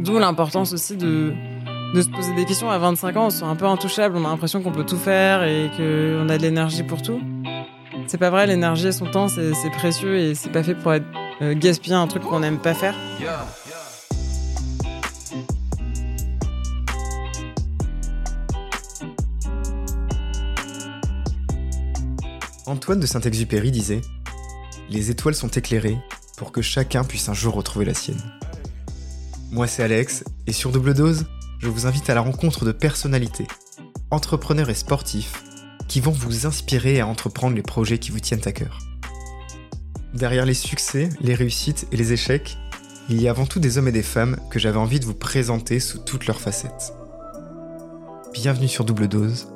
D'où l'importance aussi de, de se poser des questions. À 25 ans, on se sent un peu intouchable, on a l'impression qu'on peut tout faire et qu'on a de l'énergie pour tout. C'est pas vrai, l'énergie et son temps, c'est précieux et c'est pas fait pour être euh, gaspiller un truc qu'on n'aime pas faire. Antoine de Saint-Exupéry disait Les étoiles sont éclairées pour que chacun puisse un jour retrouver la sienne. Moi, c'est Alex, et sur Double Dose, je vous invite à la rencontre de personnalités, entrepreneurs et sportifs, qui vont vous inspirer à entreprendre les projets qui vous tiennent à cœur. Derrière les succès, les réussites et les échecs, il y a avant tout des hommes et des femmes que j'avais envie de vous présenter sous toutes leurs facettes. Bienvenue sur Double Dose.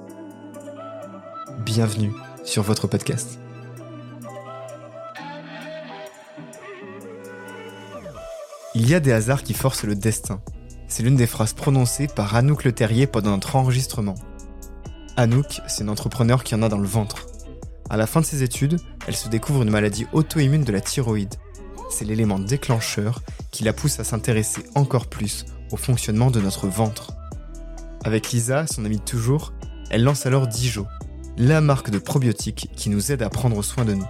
Bienvenue sur votre podcast. Il y a des hasards qui forcent le destin. C'est l'une des phrases prononcées par Anouk Le Terrier pendant notre enregistrement. Anouk, c'est une entrepreneur qui en a dans le ventre. À la fin de ses études, elle se découvre une maladie auto-immune de la thyroïde. C'est l'élément déclencheur qui la pousse à s'intéresser encore plus au fonctionnement de notre ventre. Avec Lisa, son amie de toujours, elle lance alors Dijo, la marque de probiotiques qui nous aide à prendre soin de nous.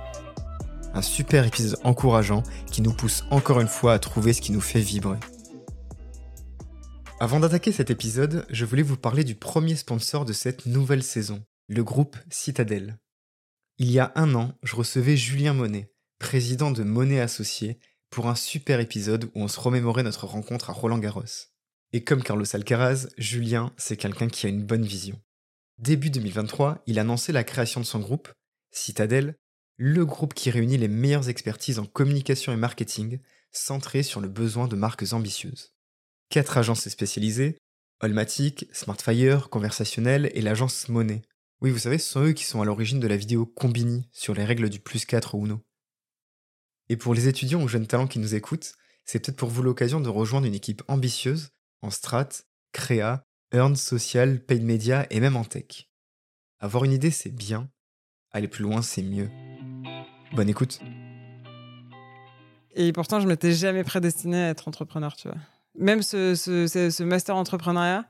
Un super épisode encourageant qui nous pousse encore une fois à trouver ce qui nous fait vibrer. Avant d'attaquer cet épisode, je voulais vous parler du premier sponsor de cette nouvelle saison, le groupe Citadel. Il y a un an, je recevais Julien Monet, président de Monet Associés, pour un super épisode où on se remémorait notre rencontre à Roland Garros. Et comme Carlos Alcaraz, Julien, c'est quelqu'un qui a une bonne vision. Début 2023, il annonçait la création de son groupe, Citadel, le groupe qui réunit les meilleures expertises en communication et marketing, centré sur le besoin de marques ambitieuses. Quatre agences spécialisées, Olmatic, Smartfire, Conversationnel et l'agence Monet. Oui, vous savez, ce sont eux qui sont à l'origine de la vidéo Combini sur les règles du plus 4 ou Uno. Et pour les étudiants ou jeunes talents qui nous écoutent, c'est peut-être pour vous l'occasion de rejoindre une équipe ambitieuse en strat, créa, earn, social, paid media et même en tech. Avoir une idée, c'est bien. Aller plus loin, c'est mieux. Bonne écoute. Et pourtant, je m'étais jamais prédestiné à être entrepreneur, tu vois. Même ce, ce, master entrepreneuriat,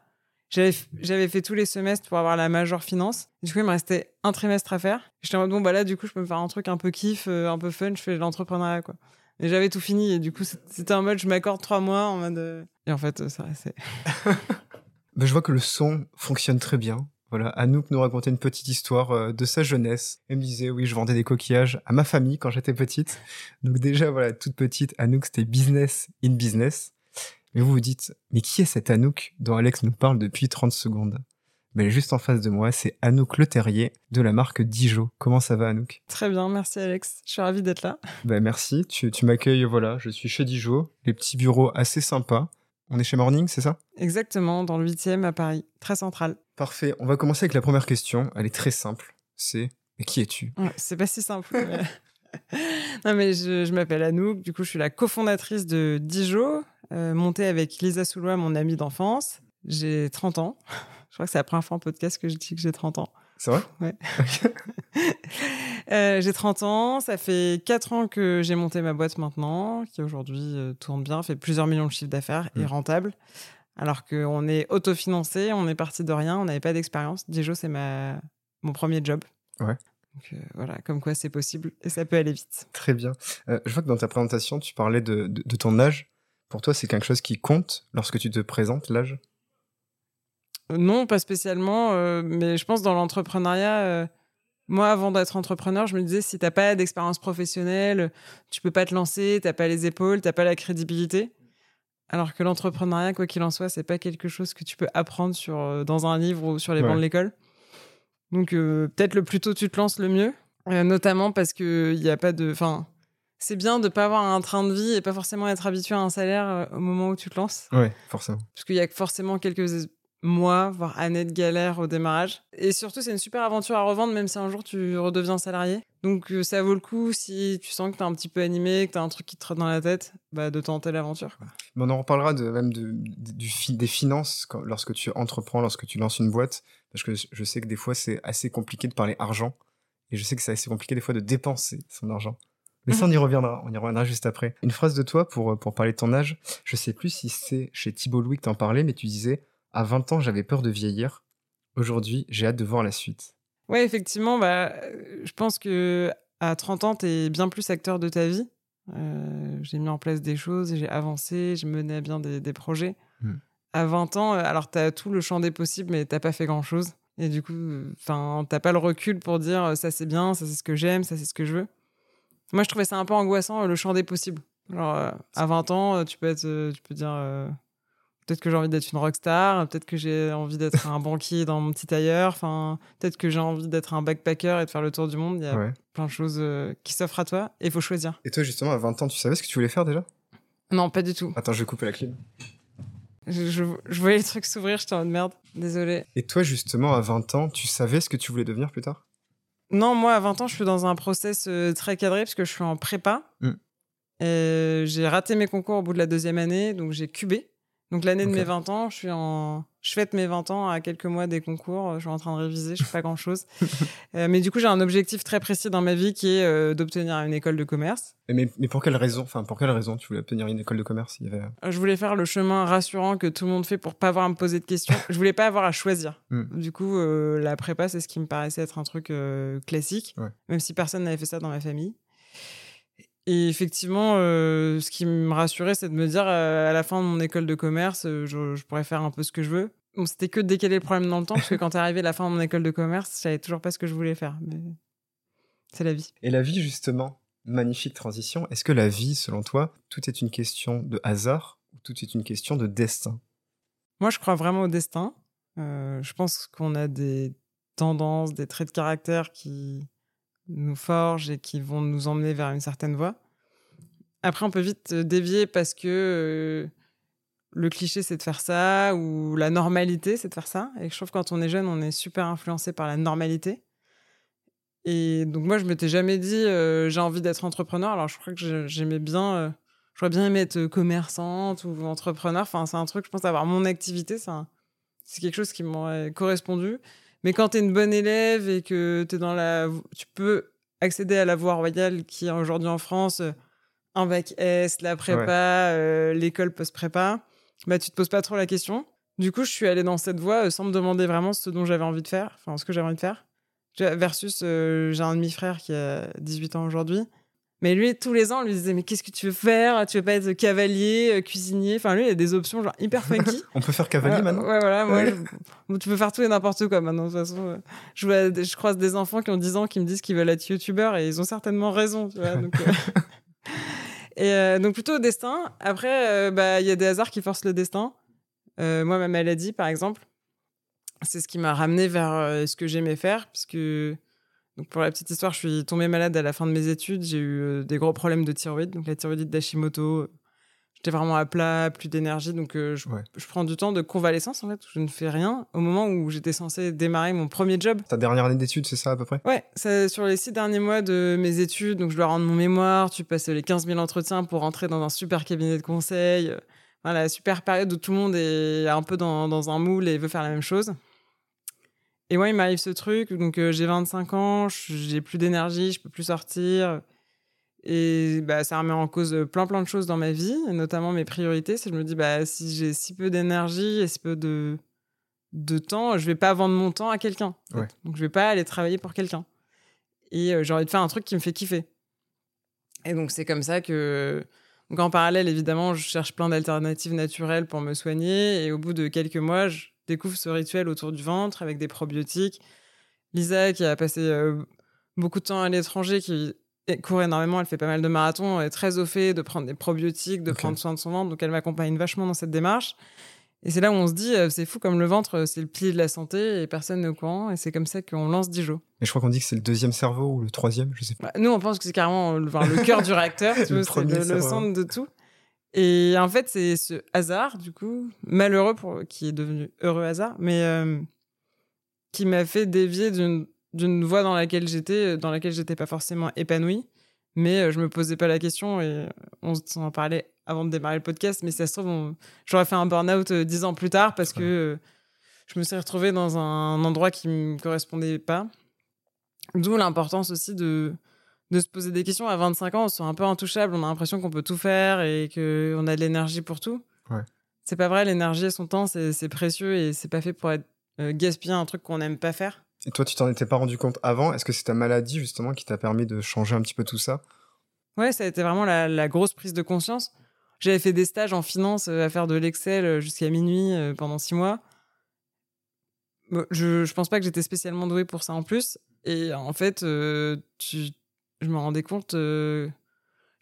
j'avais fait tous les semestres pour avoir la major finance. Du coup, il me restait un trimestre à faire. J'étais en mode, bon, bah là, du coup, je peux me faire un truc un peu kiff, euh, un peu fun, je fais de l'entrepreneuriat, quoi. Et j'avais tout fini. Et du coup, c'était en mode, je m'accorde trois mois en mode. Euh, et en fait, ça restait. Bah, je vois que le son fonctionne très bien. Voilà, Anouk nous racontait une petite histoire euh, de sa jeunesse. Elle me disait, oui, je vendais des coquillages à ma famille quand j'étais petite. Donc déjà, voilà, toute petite, Anouk, c'était business in business. Mais vous vous dites, mais qui est cette Anouk dont Alex nous parle depuis 30 secondes? Ben, juste en face de moi, c'est Anouk Le Terrier de la marque Dijo. Comment ça va, Anouk? Très bien, merci Alex. Je suis ravie d'être là. Ben, merci. Tu, tu m'accueilles, voilà. Je suis chez Dijo. Les petits bureaux assez sympas. On est chez Morning, c'est ça? Exactement, dans le 8e à Paris, très central. Parfait. On va commencer avec la première question. Elle est très simple. C'est qui es-tu? C'est pas si simple. non, mais je, m'appelle Anouk. Du coup, je suis la cofondatrice de Dijo, euh, montée avec Lisa Soulois, mon amie d'enfance. J'ai 30 ans. Je crois que c'est la première fois en podcast que je dis que j'ai 30 ans. C'est vrai? Ouais. Euh, j'ai 30 ans, ça fait 4 ans que j'ai monté ma boîte maintenant, qui aujourd'hui euh, tourne bien, fait plusieurs millions de chiffres d'affaires et mm. rentable. Alors qu'on est autofinancé, on est parti de rien, on n'avait pas d'expérience. Dijo, c'est ma... mon premier job. Ouais. Donc euh, voilà, comme quoi c'est possible et ça peut aller vite. Très bien. je vois que dans ta présentation, tu parlais de, de ton âge. Pour toi, c'est quelque chose qui compte lorsque tu te présentes, l'âge? Non, pas spécialement, mais je pense dans l'entrepreneuriat moi, avant d'être entrepreneur, je me disais, si tu n'as pas d'expérience professionnelle, tu peux pas te lancer, tu n'as pas les épaules, tu n'as pas la crédibilité. Alors que l'entrepreneuriat, quoi qu'il en soit, c'est pas quelque chose que tu peux apprendre sur, euh, dans un livre ou sur les bancs de l'école. Donc, euh, peut-être le plus tôt tu te lances, le mieux. Euh, notamment parce qu'il n'y a pas de. Enfin, c'est bien de pas avoir un train de vie et pas forcément être habitué à un salaire au moment où tu te lances. Oui, forcément. Parce qu'il y a forcément quelques mois, voire années de galère au démarrage. Et surtout, c'est une super aventure à revendre, même si un jour tu redeviens salarié. Donc, euh, ça vaut le coup si tu sens que tu es un petit peu animé, que tu as un truc qui te trotte dans la tête, bah, de tenter l'aventure. on en reparlera de, même des finances lorsque tu entreprends, lorsque tu lances une boîte, parce que je sais que des fois, c'est assez compliqué de parler argent. Et je sais que c'est assez compliqué des fois de dépenser son argent. Mais ça, on y reviendra. On y reviendra juste après. Une phrase de toi pour, pour parler de ton âge. Je sais plus si c'est chez Thibault Louis que t'en parlais, mais tu disais à 20 ans, j'avais peur de vieillir. Aujourd'hui, j'ai hâte de voir la suite. Ouais, effectivement, bah, je pense que à 30 ans, tu es bien plus acteur de ta vie. Euh, j'ai mis en place des choses, j'ai avancé, j'ai mené à bien des, projets. Hmm. À 20 ans, euh, alors tu as tout le champ des possibles, mais t'as pas fait grand chose. Et du coup, enfin, t'as pas le recul pour dire euh, ça c'est bien, ça c'est ce que j'aime, ça c'est ce que je veux. Moi, je trouvais ça un peu angoissant, le champ des possibles. Alors, à 20 ans, tu peux, être, tu peux dire Peut-être que j'ai envie d'être une rockstar, peut-être que j'ai envie d'être un banquier dans mon petit tailleur, enfin, peut-être que j'ai envie d'être un backpacker et de faire le tour du monde. Il y a plein de choses euh, qui s'offrent à toi et il faut choisir. Et toi, justement, à 20 ans, tu savais ce que tu voulais faire déjà? Non, pas du tout. Attends, je vais couper la clim. Je, je, voyais les trucs s'ouvrir, j'étais en mode merde, désolé. Et toi, justement, à 20 ans, tu savais ce que tu voulais devenir plus tard? Non, moi, à 20 ans, je suis dans un process euh, très cadré parce que je suis en prépa. Hmm. J'ai raté mes concours au bout de la deuxième année, donc j'ai cubé. Donc l'année de mes 20 ans, je suis en je fête mes 20 ans à quelques mois des concours, je suis en train de réviser, je fais pas grand-chose. Euh, mais du coup, j'ai un objectif très précis dans ma vie qui est euh, d'obtenir une école de commerce. Mais, mais pour quelle raison Enfin, pour quelle raison tu voulais obtenir une école de commerce? Il y avait... Euh, je voulais faire le chemin rassurant que tout le monde fait pour pas avoir à me poser de questions. je voulais pas avoir à choisir. Hmm. Du coup, la prépa, c'est ce qui me paraissait être un truc classique, même si personne n'avait fait ça dans ma famille. Et effectivement, euh, ce qui me rassurait, c'est de me dire euh, à la fin de mon école de commerce, euh, je, pourrais faire un peu ce que je veux. Bon, c'était que de décaler le problème dans le temps, parce que quand t'es arrivé à la fin de mon école de commerce, je savais toujours pas ce que je voulais faire. Mais c'est la vie. Et la vie, justement, magnifique transition. Est-ce que la vie, selon toi, tout est une question de hasard ou tout est une question de destin? Moi, je crois vraiment au destin. je pense qu'on a des tendances, des traits de caractère qui nous forgent et qui vont nous emmener vers une certaine voie. Après, on peut vite euh, dévier parce que euh, le cliché, c'est de faire ça, ou la normalité, c'est de faire ça. Et je trouve que quand on est jeune, on est super influencé par la normalité. Et donc, moi, je m'étais jamais dit, euh, j'ai envie d'être entrepreneur. Alors, je crois que j'aimais bien, j'aurais bien aimé être commerçante ou entrepreneur. Enfin, c'est un truc, je pense, avoir mon activité, c'est quelque chose qui m'aurait correspondu. Mais quand tu es une bonne élève et que tu dans la. Tu peux accéder à la voie royale qui est aujourd'hui en France, euh, un bac S, la prépa, euh, l'école post-prépa, bah, tu te poses pas trop la question. Du coup, je suis allée dans cette voie euh, sans me demander vraiment ce dont j'avais envie de faire, enfin, ce que j'avais envie de faire. Versus, j'ai un demi-frère qui a 18 ans aujourd'hui mais lui, tous les ans, on lui disait Mais qu'est-ce que tu veux faire? Tu veux pas être cavalier, euh, cuisinier? Enfin, lui, il y a des options genre hyper funky. on peut faire cavalier maintenant? Ouais, voilà. Moi, tu peux faire tout et n'importe quoi maintenant. De toute façon, euh. je, vois, je croise des enfants qui ont 10 ans qui me disent qu'ils veulent être youtubeurs et ils ont certainement raison. Tu vois, donc, euh. et donc, plutôt au destin. Après, bah, il y a des hasards qui forcent le destin. moi, ma maladie, par exemple, c'est ce qui m'a ramené vers ce que j'aimais faire, puisque donc pour la petite histoire, je suis tombée malade à la fin de mes études. J'ai eu euh, des gros problèmes de thyroïde, donc la thyroïde d'Hashimoto. J'étais vraiment à plat, plus d'énergie, donc euh, je, prends du temps de convalescence en fait. je ne fais rien au moment où j'étais censée démarrer mon premier job. Ta dernière année d'études, c'est ça à peu près? Ouais, c'est sur les six derniers mois de mes études, donc je dois rendre mon mémoire. Tu passes les 15 000 entretiens pour rentrer dans un super cabinet de conseil. Voilà, super période où tout le monde est un peu dans, dans un moule et veut faire la même chose. Et moi, il m'arrive ce truc, donc euh, j'ai 25 ans, j'ai plus d'énergie, je peux plus sortir. Et bah, ça remet en cause plein plein de choses dans ma vie, notamment mes priorités. C'est je me dis, bah, si j'ai si peu d'énergie et si peu de, de temps, je vais pas vendre mon temps à quelqu'un. Donc je vais pas aller travailler pour quelqu'un. Et euh, j'ai envie de faire un truc qui me fait kiffer. Et donc c'est comme ça que... Donc en parallèle, évidemment, je cherche plein d'alternatives naturelles pour me soigner. Et au bout de quelques mois, je découvre ce rituel autour du ventre avec des probiotiques. Lisa, qui a passé euh, beaucoup de temps à l'étranger, qui court énormément, elle fait pas mal de marathons, est très au fait de prendre des probiotiques, de prendre soin de son ventre, donc elle m'accompagne vachement dans cette démarche. Et c'est là où on se dit, euh, c'est fou comme le ventre, c'est le pilier de la santé et personne n'est au courant. Et c'est comme ça qu'on lance Dijon. Et je crois qu'on dit que c'est le deuxième cerveau ou le troisième, je sais pas. Bah, nous, on pense que c'est carrément le, le cœur du réacteur, tu c'est le, centre de tout. Et en fait, c'est ce hasard, du coup, malheureux pour qui est devenu heureux hasard, mais euh, qui m'a fait dévier d'une voie dans laquelle j'étais, dans laquelle j'étais pas forcément épanouie. Mais euh, je me posais pas la question et on s'en parlait avant de démarrer le podcast. Mais ça se trouve, j'aurais fait un burn-out euh, dix ans plus tard parce que je me suis retrouvée dans un endroit qui me correspondait pas. D'où l'importance aussi de de se poser des questions. À 25 ans, on se sent un peu intouchable, on a l'impression qu'on peut tout faire et qu'on a de l'énergie pour tout. Ouais. C'est pas vrai, l'énergie et son temps, c'est précieux et c'est pas fait pour être euh, gaspiller un truc qu'on n'aime pas faire. Et toi, tu t'en étais pas rendu compte avant? Est-ce que c'est ta maladie justement qui t'a permis de changer un petit peu tout ça? Ouais, ça a été vraiment la, grosse prise de conscience. J'avais fait des stages en finance euh, à faire de l'Excel euh, jusqu'à minuit pendant six mois. Je, je pense pas que j'étais spécialement douée pour ça en plus. Et en fait, tu, je me rendais compte. je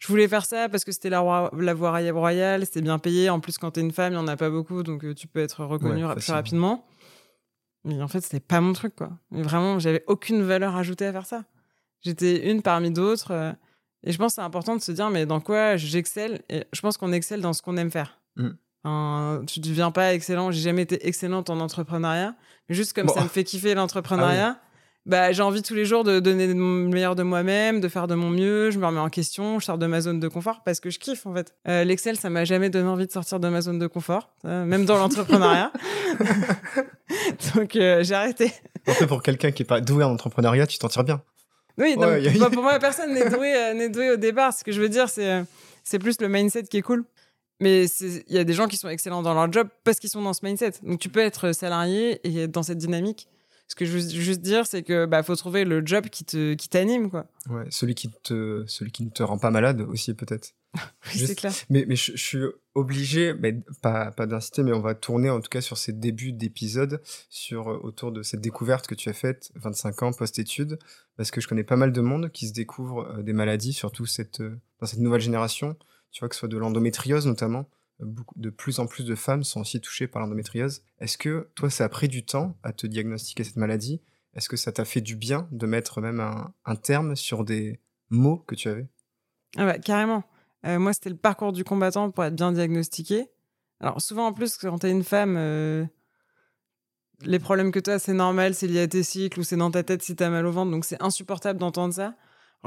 voulais faire ça parce que c'était la, la voie royale, c'était bien payé. En plus, quand t'es une femme, il y en a pas beaucoup, donc tu peux être reconnue plus rapidement. Mais en fait, c'était pas mon truc, quoi. Mais vraiment, j'avais aucune valeur ajoutée à faire ça. J'étais une parmi d'autres. Euh, et je pense que c'est important de se dire, mais dans quoi j'excelle Et je pense qu'on excelle dans ce qu'on aime faire. Mm. tu ne deviens pas excellent. J'ai jamais été excellente en entrepreneuriat. Mais juste comme ça me fait kiffer l'entrepreneuriat, ah bah, j'ai envie tous les jours de donner le meilleur de moi-même, de faire de mon mieux. Je me remets en question, je sors de ma zone de confort parce que je kiffe en fait. Euh, L'Excel, ça m'a jamais donné envie de sortir de ma zone de confort, même dans l'entrepreneuriat. Donc euh, j'ai arrêté. En fait, pour quelqu'un qui est pas doué en entrepreneuriat, tu t'en tires bien. Oui, pour moi, personne n'est doué, euh, doué au départ. Ce que je veux dire, c'est c'est plus le mindset qui est cool. Mais il y a des gens qui sont excellents dans leur job parce qu'ils sont dans ce mindset. Donc tu peux être salarié et être dans cette dynamique ce que je veux juste dire, c'est que bah faut trouver le job qui te qui t'anime quoi. Ouais, celui qui te celui qui ne te rend pas malade aussi peut-être. oui, c'est clair. Mais mais je, suis obligé, mais pas pas d'inciter, mais on va tourner en tout cas sur ces débuts d'épisode sur euh, autour de cette découverte que tu as faite 25 ans post-études parce que je connais pas mal de monde qui se découvre euh, des maladies surtout cette euh, dans cette nouvelle génération, tu vois que ce soit de l'endométriose notamment de plus en plus de femmes sont aussi touchées par l'endométriose. Est-ce que toi, ça a pris du temps à te diagnostiquer cette maladie? Est-ce que ça t'a fait du bien de mettre même un, terme sur des mots que tu avais? Ah bah, Carrément. Euh, moi, c'était le parcours du combattant pour être bien diagnostiqué. Alors, souvent, en plus, quand tu es une femme, euh, les problèmes que tu as, c'est normal, c'est lié à tes cycles ou c'est dans ta tête si tu as mal au ventre. Donc, c'est insupportable d'entendre ça.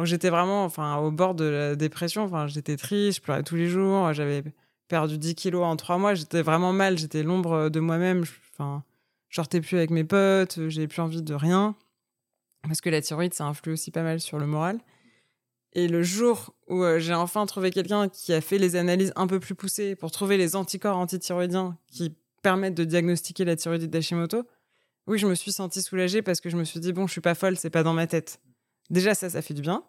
J'étais vraiment enfin, au bord de la dépression. Enfin, j'étais triste, je pleurais tous les jours. J'avais perdu 10 kilos en 3 mois. J'étais vraiment mal. J'étais l'ombre de moi-même. Enfin, je sortais plus avec mes potes. J'avais plus envie de rien. Parce que la thyroïde, ça influe aussi pas mal sur le moral. Et le jour où euh, j'ai enfin trouvé quelqu'un qui a fait les analyses un peu plus poussées pour trouver les anticorps antithyroïdiens qui permettent de diagnostiquer la thyroïdite d'Hashimoto, oui, je me suis sentie soulagée parce que je me suis dit, bon, je suis pas folle, c'est pas dans ma tête. Déjà, ça, ça fait du bien.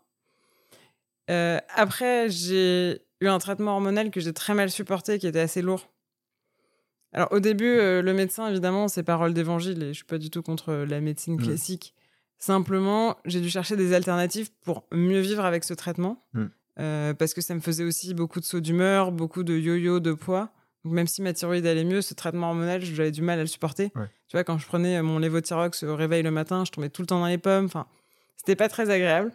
Euh, après, j'ai eu un traitement hormonal que j'ai très mal supporté, qui était assez lourd. Alors au début, euh, le médecin, évidemment, c'est parole d'évangile et je suis pas du tout contre la médecine mmh. classique. Simplement, j'ai dû chercher des alternatives pour mieux vivre avec ce traitement. Mmh. Euh, parce que ça me faisait aussi beaucoup de sauts d'humeur, beaucoup de yo-yo de poids. Donc même si ma thyroïde allait mieux, ce traitement hormonal, j'avais du mal à le supporter. Tu vois, quand je prenais mon lévothyrox au réveil le matin, je tombais tout le temps dans les pommes. Enfin, c'était pas très agréable.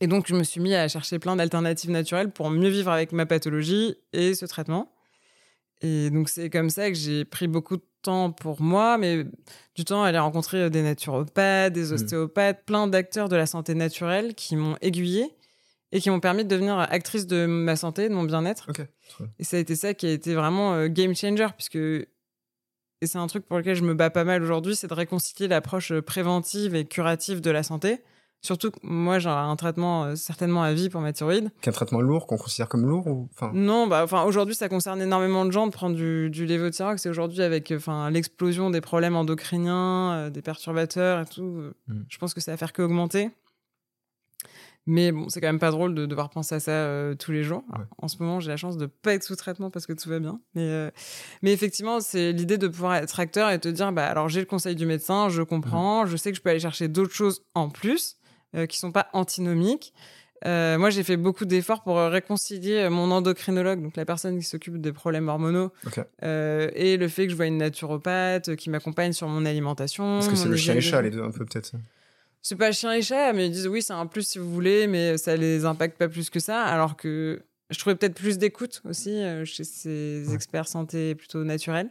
Et donc, je me suis mis à chercher plein d'alternatives naturelles pour mieux vivre avec ma pathologie et ce traitement. Et donc, c'est comme ça que j'ai pris beaucoup de temps pour moi, mais du temps à aller rencontrer des naturopathes, des mmh. ostéopathes, plein d'acteurs de la santé naturelle qui m'ont aiguillé et qui m'ont permis de devenir actrice de ma santé, de mon bien-être. Et ça a été ça qui a été vraiment euh, game changer, puisque et c'est un truc pour lequel je me bats pas mal aujourd'hui, c'est de réconcilier l'approche préventive et curative de la santé Surtout que moi, j'ai un traitement euh, certainement à vie pour ma thyroïde. Qu'un traitement lourd, qu'on considère comme lourd ou enfin... Non, bah, enfin, aujourd'hui, ça concerne énormément de gens de prendre du, du lévothyrox. C'est aujourd'hui avec enfin, l'explosion des problèmes endocriniens, euh, des perturbateurs et tout. Euh, hmm. Je pense que ça va faire qu'augmenter. Mais bon, c'est quand même pas drôle de devoir penser à ça tous les jours. En ce moment, j'ai la chance de pas être sous traitement parce que tout va bien. Mais, mais effectivement, c'est l'idée de pouvoir être acteur et te dire, bah alors j'ai le conseil du médecin, je comprends, hmm. je sais que je peux aller chercher d'autres choses en plus. Euh, qui sont pas antinomiques. Euh, moi, j'ai fait beaucoup d'efforts pour euh, réconcilier mon endocrinologue, donc la personne qui s'occupe des problèmes hormonaux, et le fait que je vois une naturopathe qui m'accompagne sur mon alimentation. Parce que c'est le chien et chat, les deux, un peu peut-être. C'est pas chien et chat, mais ils disent oui, c'est un plus si vous voulez, mais ça les impacte pas plus que ça. Alors que je trouvais peut-être plus d'écoute aussi chez ces experts santé plutôt naturels.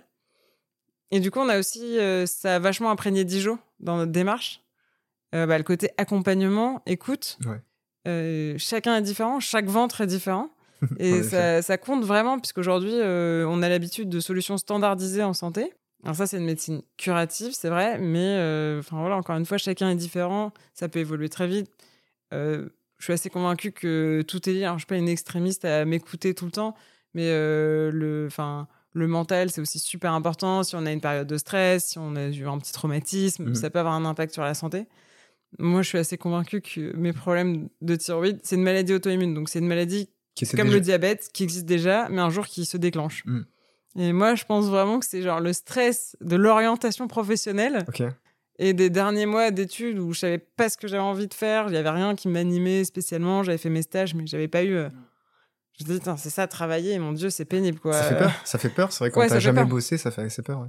Et du coup, on a aussi, ça a vachement imprégné Dijon dans notre démarche. Euh, bah, le côté accompagnement, écoute. Euh, chacun est différent, chaque ventre est différent. Et ça, compte vraiment, puisqu'aujourd'hui, euh, on a l'habitude de solutions standardisées en santé. Alors ça, c'est une médecine curative, c'est vrai, mais enfin voilà, encore une fois, chacun est différent, ça peut évoluer très vite. je suis assez convaincue que tout est lié. Alors, je suis pas une extrémiste à m'écouter tout le temps, mais euh, le, enfin, le mental, c'est aussi super important. Si on a une période de stress, si on a eu un petit traumatisme, Mhm. ça peut avoir un impact sur la santé. Moi, je suis assez convaincue que mes problèmes de thyroïde, c'est une maladie auto-immune. Donc, c'est une maladie Qui comme déjà- le diabète qui existe déjà, mais un jour qui se déclenche. Mm. Et moi, je pense vraiment que c'est genre le stress de l'orientation professionnelle et des derniers mois d'études où je savais pas ce que j'avais envie de faire. Il y avait rien qui m'animait spécialement. J'avais fait mes stages, mais j'avais pas eu. euh, Je me dis, c'est ça, travailler. Mon Dieu, c'est pénible, quoi. Ça fait peur. Ça fait peur. C'est vrai quand Ouais, t'as jamais peur. bossé, ça fait assez peur. ouais.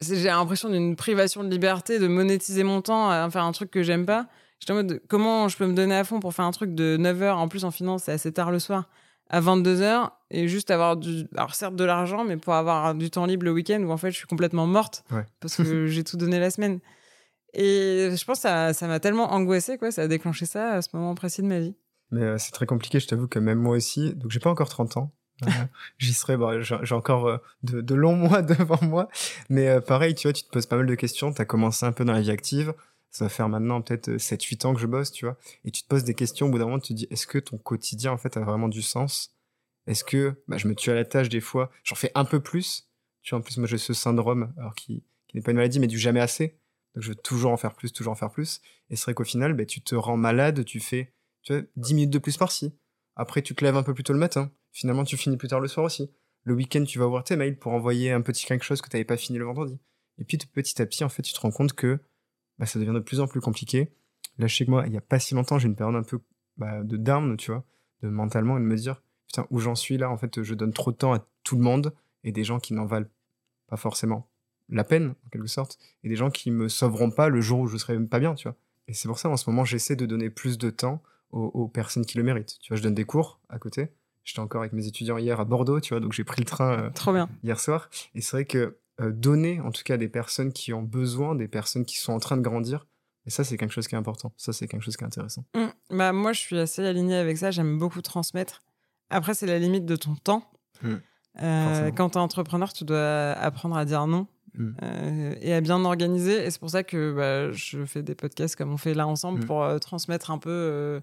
J'ai l'impression d'une privation de liberté, de monétiser mon temps à faire un truc que j'aime pas. J'étais en mode, comment je peux me donner à fond pour faire un truc de 9h, en plus en finance, c'est assez tard le soir, à 22h, et juste avoir du. Alors certes de l'argent, mais pour avoir du temps libre le week-end où en fait je suis complètement morte Ouais. parce que j'ai tout donné la semaine. Et je pense que ça ça m'a tellement angoissé, quoi, ça a déclenché ça à ce moment précis de ma vie. Mais euh, c'est très compliqué, je t'avoue que même moi aussi, donc j'ai pas encore 30 ans. Euh, J'y serai, bon, j'ai encore euh, de, longs mois devant moi. Mais euh, pareil, tu vois, tu te poses pas mal de questions. Tu as commencé un peu dans la vie active. Ça va faire maintenant peut-être euh, 7-8 ans que je bosse, tu vois. Et tu te poses des questions. Au bout d'un moment, tu te dis, est-ce que ton quotidien, en fait, a vraiment du sens? Est-ce que bah, je me tue à la tâche des fois J'en fais un peu plus? Tu vois, en plus, moi, j'ai ce syndrome, alors qui, qui n'est pas une maladie, mais du jamais assez. Donc, je veux toujours en faire plus, toujours en faire plus. Et c'est vrai qu'au final, bah, tu te rends malade, tu fais tu vois, 10 minutes de plus par-ci. Après, tu te lèves un peu plus tôt le matin. Finalement, tu finis plus tard le soir aussi. Le week-end, tu vas ouvrir tes mails pour envoyer un petit quelque chose que tu n'avais pas fini le vendredi. Et puis, petit à petit, en fait, tu te rends compte que bah, ça devient de plus en plus compliqué. Là, chez moi, il n'y a pas si longtemps, j'ai une période un peu bah, de down, tu vois, de mentalement, et de me dire, putain, où j'en suis là, en fait, je donne trop de temps à tout le monde et des gens qui n'en valent pas forcément la peine, en quelque sorte, et des gens qui me sauveront pas le jour où je serai pas bien, tu vois. Et c'est pour ça, en ce moment, j'essaie de donner plus de temps aux, aux personnes qui le méritent. Tu vois, je donne des cours à côté. J'étais encore avec mes étudiants hier à Bordeaux, tu vois, donc j'ai pris le train euh, Trop bien. hier soir. Et c'est vrai que euh, donner, en tout cas, à des personnes qui ont besoin, des personnes qui sont en train de grandir, et ça, c'est quelque chose qui est important. Ça, c'est quelque chose qui est intéressant. Mm. Bah, moi, je suis assez alignée avec ça. J'aime beaucoup transmettre. Après, c'est la limite de ton temps. Mm. Euh, quand tu es entrepreneur, tu dois apprendre à dire non Mm. euh, et à bien organiser. Et c'est pour ça que bah, je fais des podcasts comme on fait là ensemble pour euh, transmettre un peu. euh,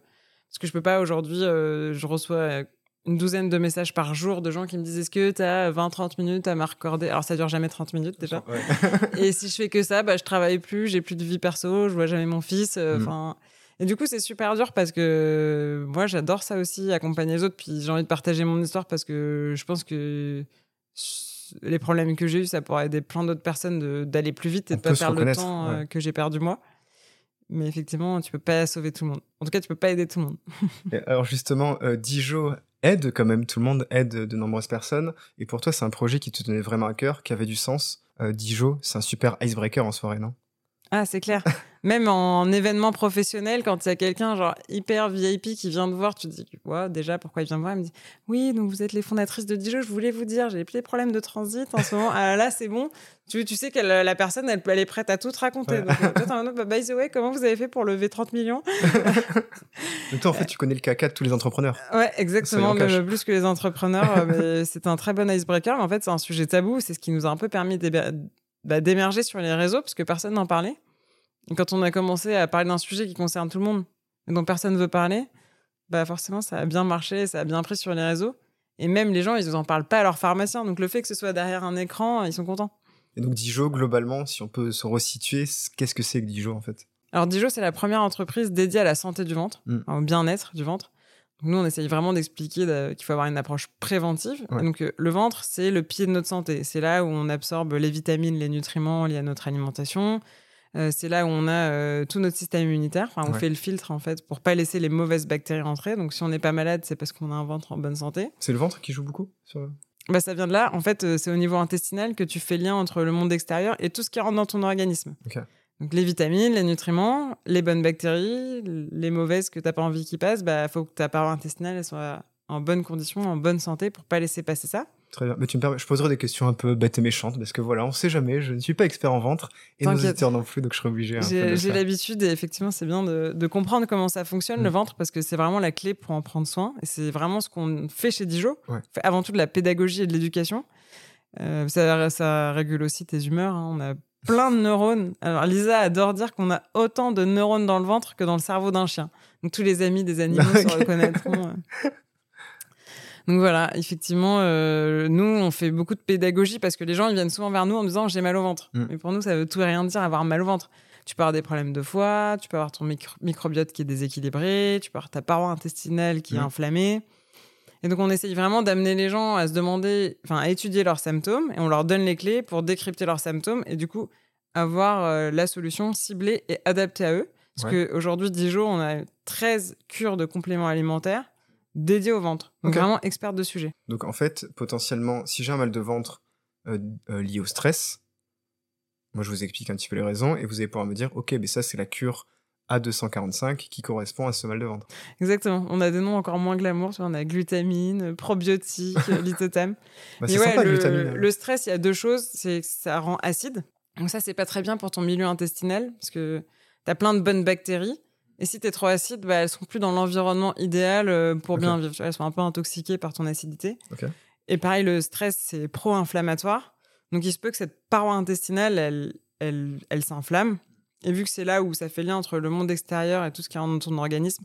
parce que je peux pas aujourd'hui, euh, je reçois euh, une douzaine de messages par jour de gens qui me disent Est-ce que tu as 20-30 minutes à m'accorder Alors, ça dure jamais 30 minutes déjà. Ouais. Et si je fais que ça, bah, je travaille plus, j'ai plus de vie perso, je vois jamais mon fils. euh, Mm. Et du coup, c'est super dur parce que moi, j'adore ça aussi, accompagner les autres. Puis j'ai envie de partager mon histoire parce que je pense que les problèmes que j'ai eus, ça pourrait aider plein d'autres personnes d'aller plus vite et On de pas perdre le temps euh, ouais. que j'ai perdu moi. Mais effectivement, tu peux pas sauver tout le monde. En tout cas, tu peux pas aider tout le monde. Alors justement, euh, Dijo aide quand même, tout le monde aide de nombreuses personnes. Et pour toi, c'est un projet qui te tenait vraiment à cœur, qui avait du sens. Euh, Dijo, c'est un super icebreaker en soirée, non? Ah, c'est clair. Même en événement professionnel, quand il y a quelqu'un genre hyper VIP qui vient te voir, tu te dis ouais, déjà pourquoi il vient me voir? Il me dit oui, donc vous êtes les fondatrices de Dijon. Je voulais vous dire, j'ai des problèmes de transit en ce moment. Ah là, c'est bon. Tu, tu sais que la, personne, elle, elle est prête à tout te raconter. Ouais. Donc, euh, toi, en mode, bah, by the way, comment vous avez fait pour lever 30 millions? Donc toi, en fait, tu connais le caca de tous les entrepreneurs. Ouais, exactement, même plus que les entrepreneurs. euh, c'est un très bon icebreaker, mais en fait, c'est un sujet tabou. C'est ce qui nous a un peu permis bah, d'émerger sur les réseaux, parce que personne n'en parlait. Et quand on a commencé à parler d'un sujet qui concerne tout le monde, et dont personne ne veut parler, bah forcément, ça a bien marché, ça a bien pris sur les réseaux. Et même les gens, ils n'en parlent pas à leur pharmacien. Donc le fait que ce soit derrière un écran, ils sont contents. Et donc Dijo, globalement, si on peut se resituer, qu'est-ce que c'est que Dijo en fait? Alors Dijo, c'est la première entreprise dédiée à la santé du ventre, Mm. enfin, au bien-être du ventre. Nous, on essaye vraiment d'expliquer qu'il faut avoir une approche préventive. Ouais. Donc euh, le ventre, c'est le pied de notre santé. C'est là où on absorbe les vitamines, les nutriments liés à notre alimentation. Euh, c'est là où on a euh, tout notre système immunitaire. Enfin, on Ouais. fait le filtre en fait pour pas laisser les mauvaises bactéries entrer. Donc si on n'est pas malade, c'est parce qu'on a un ventre en bonne santé. C'est le ventre qui joue beaucoup sur... Bah, ça vient de là. En fait, c'est au niveau intestinal que tu fais lien entre le monde extérieur et tout ce qui rentre dans ton organisme. Donc les vitamines, les nutriments, les bonnes bactéries, les mauvaises que t'as pas envie qu'ils passent, bah faut que ta paroi intestinale elle soit en bonne condition, en bonne santé pour pas laisser passer ça. Très bien. Mais tu me permets, je poserai des questions un peu bêtes et méchantes parce que voilà, on sait jamais. Je ne suis pas expert en ventre et nos auditeurs non plus, donc je serai obligé. J'ai l'habitude et effectivement c'est bien de, de comprendre comment ça fonctionne le Mm. ventre parce que c'est vraiment la clé pour en prendre soin et c'est vraiment ce qu'on fait chez Dijo. Ouais. Avant tout de la pédagogie et de l'éducation. Euh, ça, ça régule aussi tes humeurs. hein. On a plein de neurones. Alors Lisa adore dire qu'on a autant de neurones dans le ventre que dans le cerveau d'un chien. Donc tous les amis des animaux se reconnaîtront. Donc voilà, effectivement, euh, nous, on fait beaucoup de pédagogie parce que les gens, ils viennent souvent vers nous en disant j'ai mal au ventre. Mm. Mais pour nous, ça veut tout et rien dire avoir mal au ventre. Tu peux avoir des problèmes de foie, tu peux avoir ton micro- microbiote qui est déséquilibré, tu peux avoir ta paroi intestinale qui est Mm. inflammée. Et donc, on essaye vraiment d'amener les gens à se demander, enfin, à étudier leurs symptômes et on leur donne les clés pour décrypter leurs symptômes et du coup, avoir euh, la solution ciblée et adaptée à eux. Parce Ouais. qu'aujourd'hui, Dijon, on a 13 cures de compléments alimentaires dédiées au ventre. Donc, vraiment experte de sujet. Donc en fait, potentiellement, si j'ai un mal de ventre euh, euh, lié au stress, moi je vous explique un petit peu les raisons et vous allez pouvoir me dire, ok, mais ça c'est la cure A245 qui correspond à ce mal de ventre. Exactement. On a des noms encore moins glamour. On a glutamine, probiotique, lithotam. Bah, Mais c'est ouais, sympa, le, glutamine. le stress, il y a deux choses. C'est que ça rend acide. Donc ça, c'est pas très bien pour ton milieu intestinal parce que tu as plein de bonnes bactéries. Et si tu es trop acide, bah, elles sont plus dans l'environnement idéal euh, pour bien vivre. Elles sont un peu intoxiquées par ton acidité. Ok. Et pareil, le stress, c'est pro-inflammatoire. Donc il se peut que cette paroi intestinale, elle, elle, elle s'inflamme. Et vu que c'est là où ça fait lien entre le monde extérieur et tout ce qui est dans ton organisme,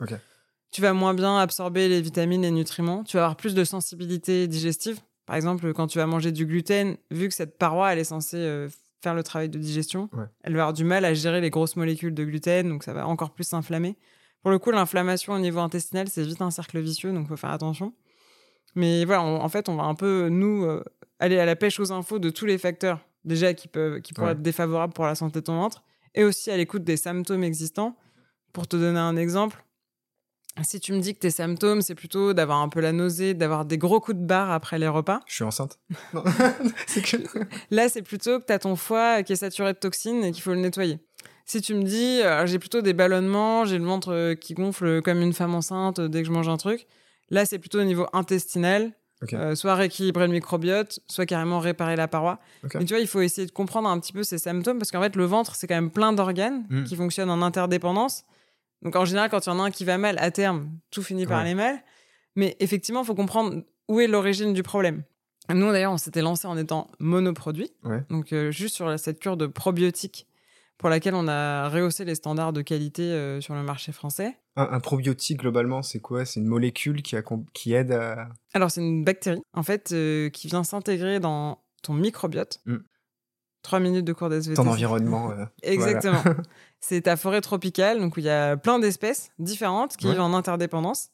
tu vas moins bien absorber les vitamines, les nutriments. Tu vas avoir plus de sensibilité digestive. Par exemple, quand tu vas manger du gluten, vu que cette paroi, elle est censée euh, faire le travail de digestion, Ouais. elle va avoir du mal à gérer les grosses molécules de gluten, donc ça va encore plus s'inflammer. Pour le coup, l'inflammation au niveau intestinal, c'est vite un cercle vicieux, donc faut faire attention. Mais voilà, on- en fait, on va un peu, nous, euh, aller à la pêche aux infos de tous les facteurs, déjà qui, peuvent, qui pourraient Ouais. être défavorables pour la santé de ton ventre, et aussi à l'écoute des symptômes existants. Pour te donner un exemple, si tu me dis que tes symptômes, c'est plutôt d'avoir un peu la nausée, d'avoir des gros coups de barre après les repas, Je suis enceinte Non. c'est que... là, c'est plutôt que tu as ton foie qui est saturé de toxines et qu'il faut le nettoyer. Si tu me dis, euh, j'ai plutôt des ballonnements, j'ai le ventre euh, qui gonfle comme une femme enceinte euh, dès que je mange un truc, là, c'est plutôt au niveau intestinal, Euh, soit rééquilibrer le microbiote, soit carrément réparer la paroi. Mais tu vois, il faut essayer de comprendre un petit peu ces symptômes parce qu'en fait, le ventre, c'est quand même plein d'organes Mm. qui fonctionnent en interdépendance. Donc, en général, quand il y en a un qui va mal, à terme, tout finit par aller mal. Mais effectivement, il faut comprendre où est l'origine du problème. Nous, d'ailleurs, on s'était lancé en étant monoproduit. Ouais. Donc, euh, juste sur cette cure de probiotiques pour laquelle on a rehaussé les standards de qualité euh, sur le marché français. Un, un probiotique, globalement, c'est quoi? C'est une molécule qui, aide à... Alors, c'est une bactérie, en fait, euh, qui vient s'intégrer dans ton microbiote. Mm. Trois minutes de cours d'SVT. ton environnement. euh, Exactement. c'est ta forêt tropicale, donc où il y a plein d'espèces différentes qui Ouais. vivent en interdépendance.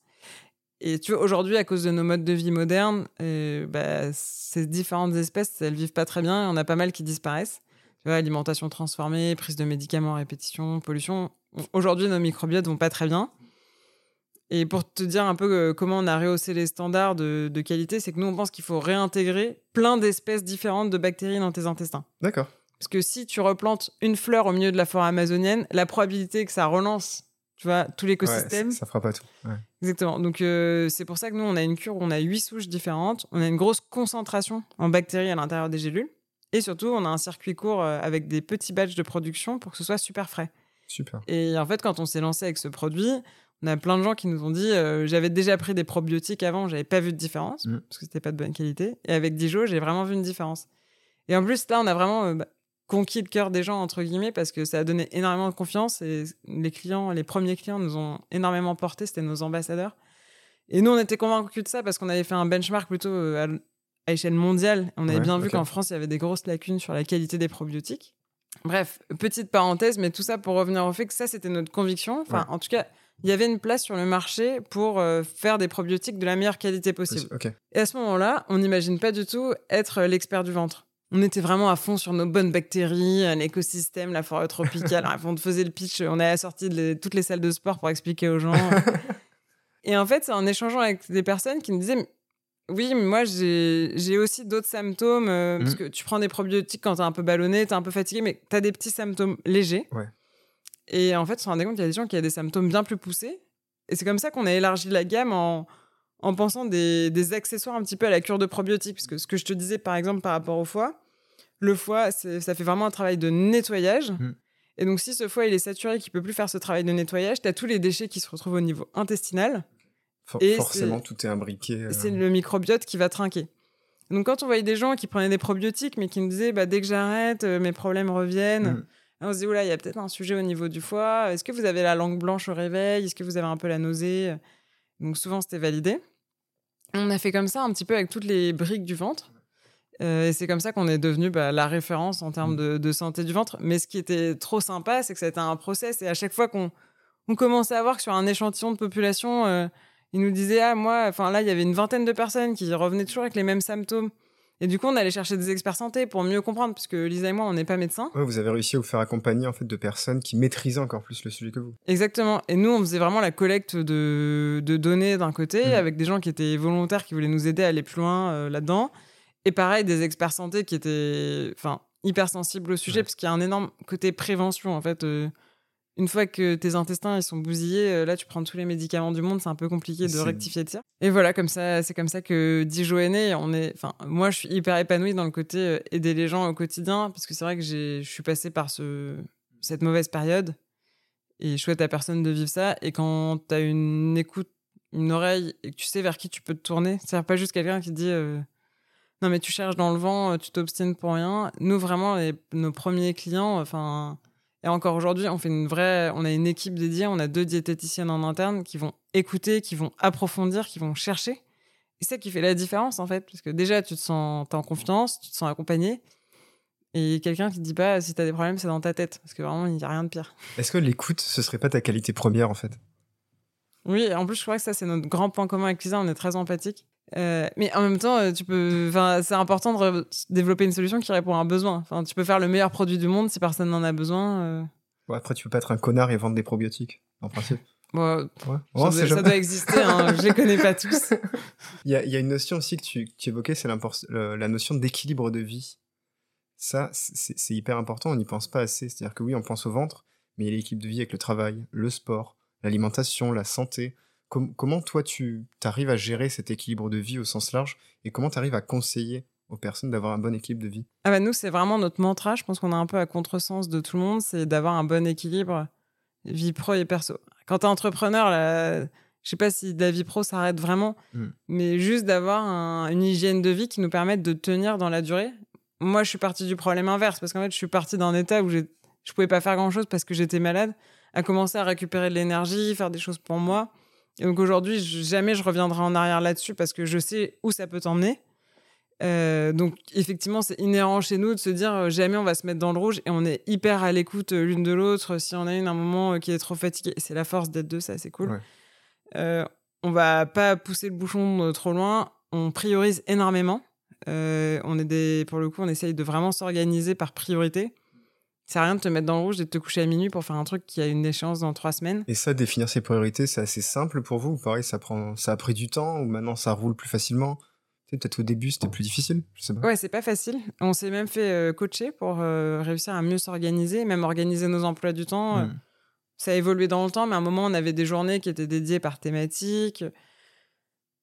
Et tu vois, aujourd'hui, à cause de nos modes de vie modernes, euh, bah, ces différentes espèces, elles vivent pas très bien et on a pas mal qui disparaissent. Tu vois, alimentation transformée, prise de médicaments à répétition, pollution. Aujourd'hui, nos microbiotes vont pas très bien. Et pour te dire un peu euh, comment on a rehaussé les standards de, de qualité, c'est que nous, on pense qu'il faut réintégrer plein d'espèces différentes de bactéries dans tes intestins. D'accord. Parce que si tu replantes une fleur au milieu de la forêt amazonienne, la probabilité que ça relance, tu vois, tout Ouais, l'écosystème. ça, ça fera pas tout. Ouais. Exactement. Donc euh, c'est pour ça que nous, on a une cure où on a huit souches différentes, on a une grosse concentration en bactéries à l'intérieur des gélules, et surtout, on a un circuit court euh, avec des petits batchs de production pour que ce soit super frais. Super. Et en fait, quand on s'est lancé avec ce produit, on a plein de gens qui nous ont dit euh, j'avais déjà pris des probiotiques avant, j'avais pas vu de différence Mm. parce que c'était pas de bonne qualité. Et avec Dijon, j'ai vraiment vu une différence. Et en plus, là, on a vraiment euh, bah, conquis le cœur des gens entre guillemets parce que ça a donné énormément de confiance et les clients, les premiers clients, nous ont énormément porté. C'était nos ambassadeurs. Et nous, on était convaincus de ça parce qu'on avait fait un benchmark plutôt euh, à, à échelle mondiale. On avait Ouais, bien vu qu'en France, il y avait des grosses lacunes sur la qualité des probiotiques. Bref, petite parenthèse, mais tout ça pour revenir au fait que ça, c'était notre conviction. Enfin, Ouais. en tout cas, il y avait une place sur le marché pour euh, faire des probiotiques de la meilleure qualité possible. Et à ce moment-là, on n'imagine pas du tout être euh, l'expert du ventre. On était vraiment à fond sur nos bonnes bactéries, l'écosystème, la forêt tropicale. On faisait le pitch, on est assorti de les- toutes les salles de sport pour expliquer aux gens. Et en fait, c'est en échangeant avec des personnes qui me disaient Oui, mais moi, j'ai aussi d'autres symptômes. euh, Parce Mhm. que tu prends des probiotiques quand t'es un peu ballonné, t'es un peu fatigué, mais t'as des petits symptômes légers. Ouais. Et en fait, on se rendait compte qu'il y a des gens qui ont des symptômes bien plus poussés. Et c'est comme ça qu'on a élargi la gamme en, en pensant des, des accessoires un petit peu à la cure de probiotiques. Parce que ce que je te disais, par exemple, par rapport au foie, le foie, ça fait vraiment un travail de nettoyage. Mhm. Et donc, si ce foie il est saturé, qu'il peut plus faire ce travail de nettoyage, tu as tous les déchets qui se retrouvent au niveau intestinal. For- Et forcément, tout est imbriqué. euh, C'est le microbiote qui va trinquer. donc, quand on voyait des gens qui prenaient des probiotiques, mais qui nous disaient, bah, dès que j'arrête, euh, mes problèmes reviennent. Mm. on se dit, oula, il y a peut-être un sujet au niveau du foie. Est-ce que vous avez la langue blanche au réveil? Est-ce que vous avez un peu la nausée? Donc, souvent, c'était validé. On a fait comme ça un petit peu avec toutes les briques du ventre. Euh, et c'est comme ça qu'on est devenu bah, la référence en termes de, de, santé du ventre. Mais ce qui était trop sympa, c'est que c'était un process. Et à chaque fois qu'on on commençait à voir que sur un échantillon de population, euh, ils nous disaient Ah, moi, enfin là, il y avait une vingtaine de personnes qui revenaient toujours avec les mêmes symptômes. Et du coup, on allait chercher des experts santé pour mieux comprendre, puisque Lisa et moi, on n'est pas médecins. Ouais, vous avez réussi à vous faire accompagner en fait de personnes qui maîtrisaient encore plus le sujet que vous. Exactement. Et nous, on faisait vraiment la collecte de, de données d'un côté, Mhm. avec des gens qui étaient volontaires, qui voulaient nous aider à aller plus loin euh, là-dedans. Et pareil, des experts santé qui étaient enfin, hyper sensibles au sujet, Ouais. parce qu'il y a un énorme côté prévention. En fait, euh, une fois que tes intestins ils sont bousillés, euh, là, tu prends tous les médicaments du monde, c'est un peu compliqué de C'est- rectifier le tir. Et voilà, comme ça, c'est comme ça que Dijon est né. On est, enfin, moi, je suis hyper épanouie dans le côté euh, aider les gens au quotidien, parce que c'est vrai que j'ai- je suis passée par ce, cette mauvaise période. Et je souhaite à personne de vivre ça. Et quand tu as une écoute, une oreille, et que tu sais vers qui tu peux te tourner, c'est-à-dire pas juste quelqu'un qui dit euh, Non, mais tu cherches dans le vent, tu t'obstines pour rien. Nous, vraiment, les- nos premiers clients, enfin. Et encore aujourd'hui, on fait une vraie, on a une équipe dédiée, on a deux diététiciennes en interne qui vont écouter, qui vont approfondir, qui vont chercher. Et c'est ça qui fait la différence en fait, parce que déjà tu te sens, t'es en confiance, tu te sens accompagné, et quelqu'un qui te dit pas si t'as des problèmes, c'est dans ta tête, parce que vraiment il y a rien de pire. Est-ce que l'écoute, ce serait pas ta qualité première en fait? Oui, en plus, je crois que ça, c'est notre grand point commun avec Lisa. On est très empathique. Euh, mais en même temps, euh, tu peux, enfin, c'est important de développer une solution qui répond à un besoin. Enfin, tu peux faire le meilleur produit du monde si personne n'en a besoin. euh, Bon, Après, tu peux pas être un connard et vendre des probiotiques, en principe. bon, Ouais. ça, doit, ça exister. Hein, je les connais pas tous. Il y, a, il y a une notion aussi que tu, que tu évoquais, c'est la notion d'équilibre de vie. Ça, c'est c'est hyper important, on n'y pense pas assez. C'est-à-dire que oui, on pense au ventre, mais il y a l'équilibre de vie avec le travail, le sport, l'alimentation, la santé. Com- comment toi, tu arrives à gérer cet équilibre de vie au sens large et comment tu arrives à conseiller aux personnes d'avoir un bon équilibre de vie? Ah bah nous, c'est vraiment notre mantra. Je pense qu'on est un peu à contresens de tout le monde. C'est d'avoir un bon équilibre vie pro et perso. Quand t'es entrepreneur, là, je sais pas si la vie pro s'arrête vraiment, Mm. mais juste d'avoir un- une hygiène de vie qui nous permette de tenir dans la durée. Moi, je suis partie du problème inverse parce qu'en fait, je suis partie d'un état où je pouvais pas faire grand chose parce que j'étais malade, à commencer à récupérer de l'énergie, faire des choses pour moi. Et donc aujourd'hui, jamais je reviendrai en arrière là-dessus parce que je sais où ça peut t'emmener. Euh, donc effectivement, c'est inhérent chez nous de se dire euh, jamais on va se mettre dans le rouge et on est hyper à l'écoute euh, l'une de l'autre. Si on a une un moment qui est trop fatigué, c'est la force d'être deux, ça c'est cool. Ouais. On va pas pousser le bouchon trop loin. On priorise énormément. On est des, pour le coup, on essaye de vraiment s'organiser par priorité. C'est rien de te mettre dans le rouge et de te coucher à minuit pour faire un truc qui a une échéance dans trois semaines. Et ça, définir ses priorités, c'est assez simple pour vous ou Pareil, ça, prend, ça a pris du temps ou maintenant ça roule plus facilement? Peut-être au début, c'était plus difficile Je sais pas. Ouais, c'est pas facile. On s'est même fait euh, coacher pour euh, réussir à mieux s'organiser, même organiser nos emplois du temps. Euh, Mm. Ça a évolué dans le temps, mais à un moment, on avait des journées qui étaient dédiées par thématique.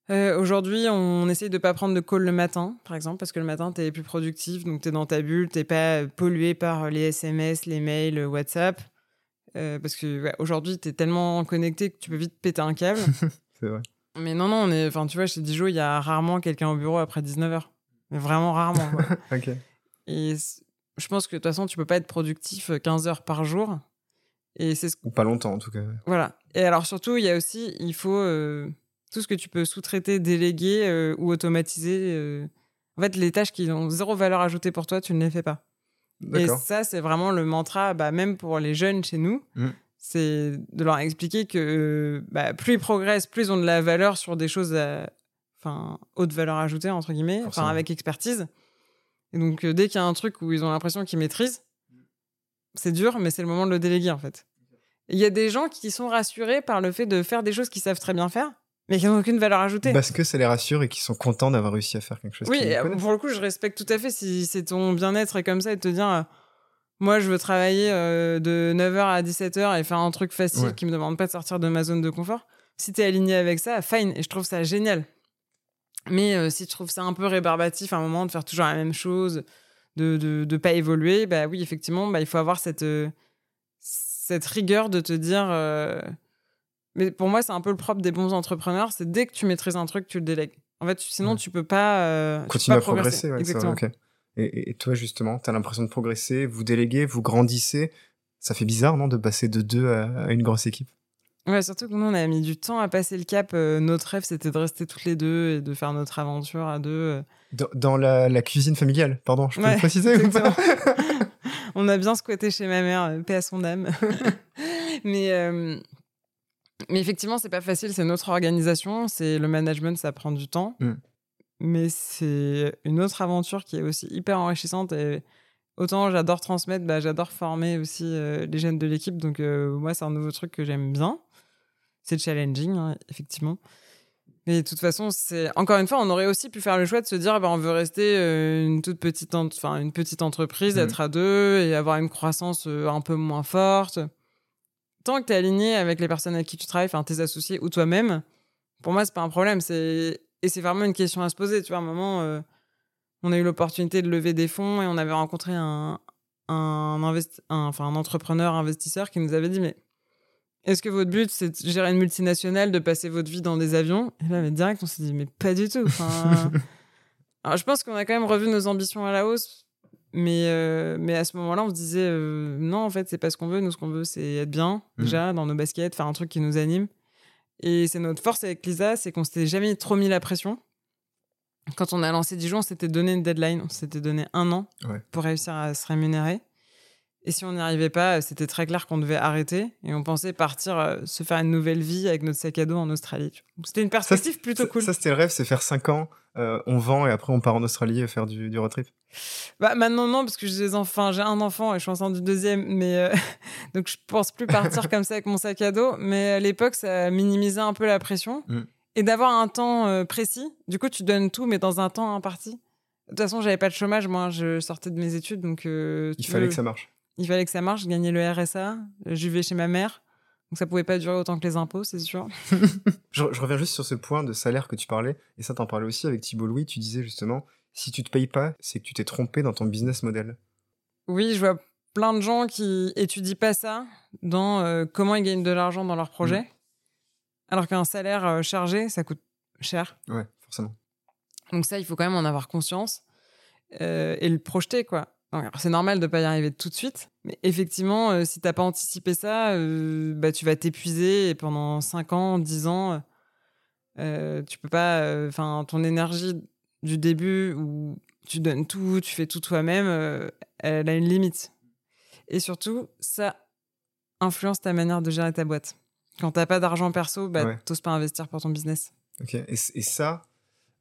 Euh, Aujourd'hui, on essaye de pas prendre de call le matin, par exemple, parce que le matin, tu es plus productif, donc tu es dans ta bulle, tu pas pollué par les SMS, les mails, le WhatsApp. Euh, parce que ouais, aujourd'hui, tu es tellement connecté que tu peux vite péter un câble. C'est vrai. mais non, non, on est, tu vois, chez Dijon, il y a rarement quelqu'un au bureau après 19h. Mais vraiment rarement. quoi. Ok. Et je pense que de toute façon, tu peux pas être productif 15 heures par jour. Et c'est ce Ou pas longtemps en tout cas. voilà. Et alors surtout, il y a aussi, il faut euh, tout ce que tu peux sous-traiter, déléguer euh, ou automatiser. euh. En fait, les tâches qui ont zéro valeur ajoutée pour toi, tu ne les fais pas. Et ça, c'est vraiment le mantra, bah, même pour les jeunes chez nous, Mm. c'est de leur expliquer que euh, bah, plus ils progressent, plus ils ont de la valeur sur des choses à enfin, haute valeur ajoutée, entre guillemets, enfin, avec expertise. Et donc, euh, dès qu'il y a un truc où ils ont l'impression qu'ils maîtrisent, c'est dur, mais c'est le moment de le déléguer, en fait. Il y a des gens qui sont rassurés par le fait de faire des choses qu'ils savent très bien faire, mais qui n'ont aucune valeur ajoutée. Parce que ça les rassure et qu'ils sont contents d'avoir réussi à faire quelque chose. Oui, euh, pour le coup, je respecte tout à fait si c'est ton bien-être et comme ça et te dire, euh, moi, je veux travailler euh, de 9h à 17h et faire un truc facile Ouais. qui me demande pas de sortir de ma zone de confort. Si t'es aligné avec ça, fine, et je trouve ça génial. Mais euh, si tu trouves ça un peu rébarbatif à un moment de faire toujours la même chose, de de, de pas évoluer, bah oui, effectivement, bah, il faut avoir cette, cette rigueur de te dire. Mais pour moi, c'est un peu le propre des bons entrepreneurs, c'est dès que tu maîtrises un truc, tu le délègues. En fait, sinon, tu peux pas. Euh, Continuer à progresser. Exactement. et, toi, justement, tu as l'impression de progresser, vous déléguez, vous grandissez. Ça fait bizarre, non, de passer de deux à, une grosse équipe? Ouais, surtout que nous, on a mis du temps à passer le cap. Euh, notre rêve, c'était de rester toutes les deux et de faire notre aventure à deux. Euh. Dans, la, cuisine familiale, pardon, je peux le préciser ou pas? On a bien squatté chez ma mère, paix à son âme. mais, mais effectivement, c'est pas facile, c'est notre organisation, c'est le management, ça prend du temps. Mm. Mais c'est une autre aventure qui est aussi hyper enrichissante et autant j'adore transmettre, bah, j'adore former aussi euh, les jeunes de l'équipe. Donc euh, moi, c'est un nouveau truc que j'aime bien. C'est challenging, hein, effectivement. Mais de toute façon, c'est encore une fois, on aurait aussi pu faire le choix de se dire, bah, on veut rester euh, une toute petite, enfin une petite entreprise, mm. être à deux et avoir une croissance un peu moins forte tant que tu es aligné avec les personnes avec qui tu travailles, enfin tes associés ou toi-même, pour moi, c'est pas un problème. C'est et c'est vraiment une question à se poser. Tu vois, à un moment, euh, on a eu l'opportunité de lever des fonds et on avait rencontré un un, enfin, un entrepreneur investisseur qui nous avait dit mais est-ce que votre but c'est de gérer une multinationale, de passer votre vie dans des avions? Et là, mais direct, on s'est dit mais pas du tout. Alors, je pense qu'on a quand même revu nos ambitions à la hausse mais, euh, mais à ce moment-là, on se disait euh, non, en fait, c'est pas ce qu'on veut. Nous, ce qu'on veut, c'est être bien, mmh. déjà, dans nos baskets, faire un truc qui nous anime. Et c'est notre force avec Lisa, c'est qu'on s'était jamais trop mis la pression. Quand on a lancé Dijon, on s'était donné une deadline, on s'était donné un an pour réussir à se rémunérer. Et si on n'y arrivait pas, c'était très clair qu'on devait arrêter et on pensait partir euh, se faire une nouvelle vie avec notre sac à dos en Australie. C'était une perspective plutôt cool. Ça, c'était le rêve, c'est faire 5 ans, euh, on vend et après on part en Australie faire du, du road trip. Bah maintenant non parce que j'ai des enfants, j'ai un enfant et je suis enceinte du deuxième, mais euh, donc je pense plus partir comme ça avec mon sac à dos. Mais à l'époque, ça minimisait un peu la pression mm. et d'avoir un temps précis. Du coup, tu donnes tout, mais dans un temps imparti. De toute façon, j'avais pas de chômage, moi, je sortais de mes études, donc. Il fallait que ça marche il fallait que ça marche. Je gagnais le RSA, je vivais chez ma mère. Donc ça pouvait pas durer autant que les impôts, c'est sûr. je, reviens juste sur ce point de salaire que tu parlais, et ça t'en parlais aussi avec Thibault Louis, tu disais justement, si tu te payes pas, c'est que tu t'es trompé dans ton business model. Oui, je vois plein de gens qui étudient pas ça dans euh, comment ils gagnent de l'argent dans leur projet, mm. alors qu'un salaire euh, chargé, ça coûte cher. Ouais, forcément. Donc ça, il faut quand même en avoir conscience euh, et le projeter, quoi c'est normal de pas y arriver tout de suite, mais effectivement, euh, si t'as pas anticipé ça, euh, bah, tu vas t'épuiser et pendant 5 ans, 10 ans, euh, tu peux pas. Enfin, ton énergie du début où tu donnes tout, tu fais tout toi-même, elle a une limite. Et surtout, ça influence ta manière de gérer ta boîte. Quand t'as pas d'argent perso, bah, t'oses pas investir pour ton business. Ok, et, et ça,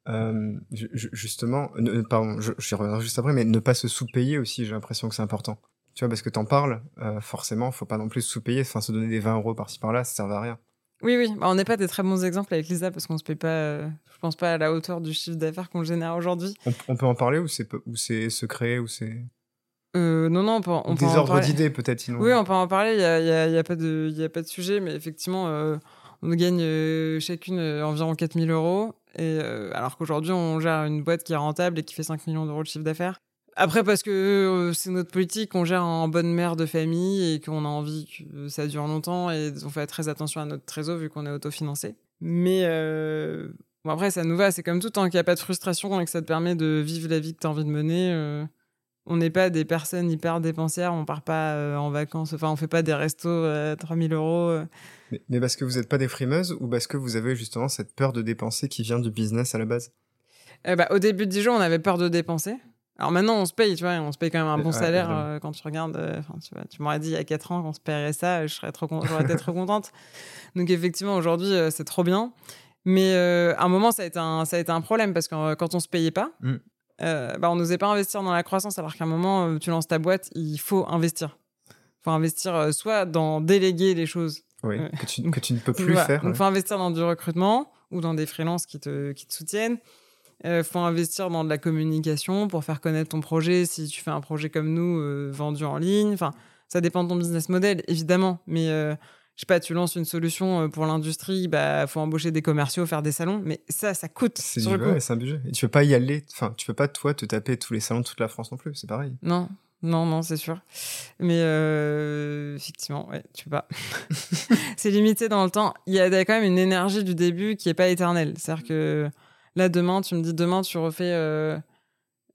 euh, justement, pardon, je, je reviendrai juste après, mais ne pas se sous-payer aussi, j'ai l'impression que c'est important. Tu vois, parce que t'en parles, euh, forcément, faut pas non plus sous-payer, enfin, se donner des 20 euros par-ci par-là, ça sert à rien. Oui, oui, bah, on n'est pas des très bons exemples avec Lisa parce qu'on se paye pas, euh, je pense pas à la hauteur du chiffre d'affaires qu'on génère aujourd'hui. On, peut en parler ou c'est ou c'est secret ou c'est euh, non, non, on peut, on des ordres d'idées peut-être. Oui, on peut en parler. Il y a, y, a, y a, pas de, il y a pas de sujet, mais effectivement, on gagne chacune environ 4000 euros. Et euh, alors qu'aujourd'hui, on gère une boîte qui est rentable et qui fait 5 millions d'euros de chiffre d'affaires. Après, parce que euh, c'est notre politique, on gère en bonne mère de famille et qu'on a envie que ça dure longtemps et on fait très attention à notre trésor vu qu'on est autofinancé. Mais euh, bon, après, ça nous va, c'est comme tout, tant qu'il n'y a pas de frustration et que ça te permet de vivre la vie que tu as envie de mener. On n'est pas des personnes hyper dépensières, on part pas en vacances, enfin, on fait pas des restos à 3000 euros. Mais, parce que vous n'êtes pas des frimeuses ou parce que vous avez justement cette peur de dépenser qui vient du business à la base? Euh, bah, Au début de Dijon, on avait peur de dépenser. Alors maintenant, on se paye, tu vois, on se paye quand même un bon salaire euh, quand tu regardes. Euh, tu, tu m'aurais dit il y a 4 ans qu'on se paierait ça, je serais trop, j'aurais été trop contente. Donc effectivement, aujourd'hui, c'est trop bien. Mais à un moment, ça a été un, ça a été un problème parce que quand on se payait pas, mm. Bah, on n'osait pas investir dans la croissance alors qu'à un moment, tu lances ta boîte, il faut investir. Il faut investir soit dans déléguer les choses oui, que, tu, que, tu, ne peux plus faire. Il faut investir dans du recrutement ou dans des freelances qui te, qui te soutiennent. Il euh, faut investir dans de la communication pour faire connaître ton projet si tu fais un projet comme nous euh, vendu en ligne. Enfin, ça dépend de ton business model, évidemment. Mais euh, je sais pas, tu lances une solution pour l'industrie, bah faut embaucher des commerciaux, faire des salons, mais ça, ça coûte. C'est c'est un budget. Et tu peux pas y aller. Enfin, tu peux pas toi te taper tous les salons de toute la France non plus. C'est pareil. Non, non, non, c'est sûr. Mais euh, effectivement, ouais, tu peux pas. c'est limité dans le temps. Il y a quand même une énergie du début qui est pas éternelle. C'est-à-dire que là, demain, tu me dis, demain, tu refais, euh,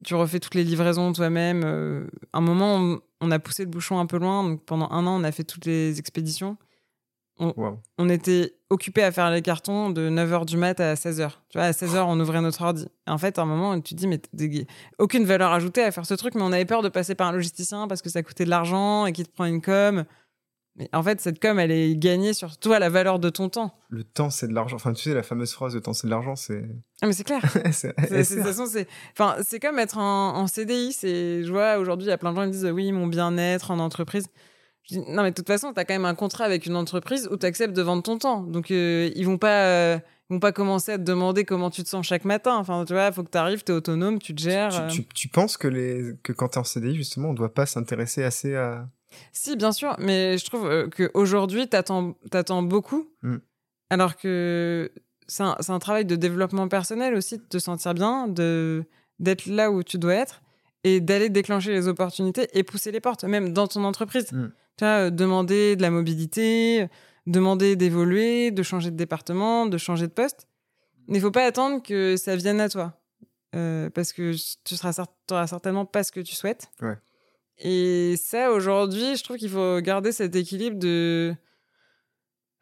tu refais toutes les livraisons toi-même. Euh, un moment, on, on, a poussé le bouchon un peu loin. Donc, pendant un an, on a fait toutes les expéditions. On, était occupé à faire les cartons de 9h du mat à 16h. Tu vois, à 16h, on ouvrait notre ordi. Et en fait, à un moment, tu te dis, mais aucune valeur ajoutée à faire ce truc, mais on avait peur de passer par un logisticien parce que ça coûtait de l'argent et qu'il te prend une com. Mais en fait, cette com, elle est gagnée sur toi, la valeur de ton temps. Le temps, c'est de l'argent. Enfin, tu sais, la fameuse phrase, le temps, c'est de l'argent, c'est. Ah, mais c'est clair. c'est C'est- c'est- De toute façon, c'est enfin, c'est comme être en, en CDI. C'est, je vois, aujourd'hui, il y a plein de gens qui me disent oui, mon bien-être en entreprise. Je dis, non, mais de toute façon, tu as quand même un contrat avec une entreprise où tu acceptes de vendre ton temps. Donc, euh, ils vont pas. euh, ils vont pas commencer à te demander comment tu te sens chaque matin. Enfin, tu vois, il faut que tu arrives, tu es autonome, tu te gères. euh. Tu, tu- tu penses que, les... que quand t'es en CDI, justement, on doit pas s'intéresser assez à. Si, bien sûr, mais je trouve qu'aujourd'hui, tu attends beaucoup. Mm. Alors que c'est un, un travail de développement personnel aussi, de te sentir bien, de d'être là où tu dois être et d'aller déclencher les opportunités et pousser les portes, même dans ton entreprise. Mm. Tu vois, demander de la mobilité, demander d'évoluer, de changer de département, de changer de poste. Mais il faut pas attendre que ça vienne à toi. Euh, parce que tu seras certainement pas ce que tu souhaites. Ouais. Et ça, aujourd'hui, je trouve qu'il faut garder cet équilibre de,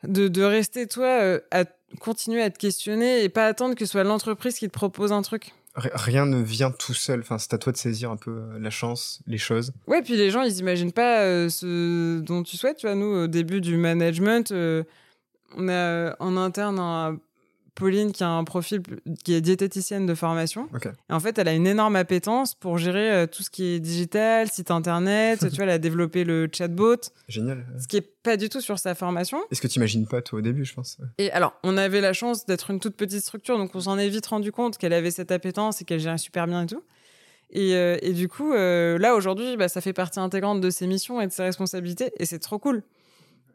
de, de rester, toi, euh, à continuer à te questionner et pas attendre que ce soit l'entreprise qui te propose un truc. Rien ne vient tout seul. Enfin, c'est à toi de saisir un peu euh, la chance, les choses. Ouais, puis les gens, ils imaginent pas euh, ce dont tu souhaites. Tu vois, nous, au début du management, euh, on a en interne un- Pauline qui a un profil qui est diététicienne de formation. Et en fait, elle a une énorme appétence pour gérer euh, tout ce qui est digital, site internet. tu vois, elle a développé le chatbot, Génial. ce qui est pas du tout sur sa formation. Est-ce que tu imagines pas, toi, au début, je pense? Et alors, on avait la chance d'être une toute petite structure, donc on s'en est vite rendu compte qu'elle avait cette appétence et qu'elle gérait super bien et tout. Et, euh, et du coup, euh, là, aujourd'hui, bah, ça fait partie intégrante de ses missions et de ses responsabilités, et c'est trop cool.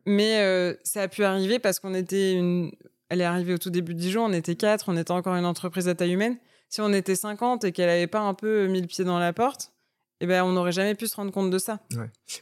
Mais ça a pu arriver parce qu'on était une... Elle est arrivée au tout début de Dijon, on était quatre, on était encore une entreprise à taille humaine. Si on était 50 et qu'elle avait pas un peu mis le pied dans la porte, eh ben, on n'aurait jamais pu se rendre compte de ça.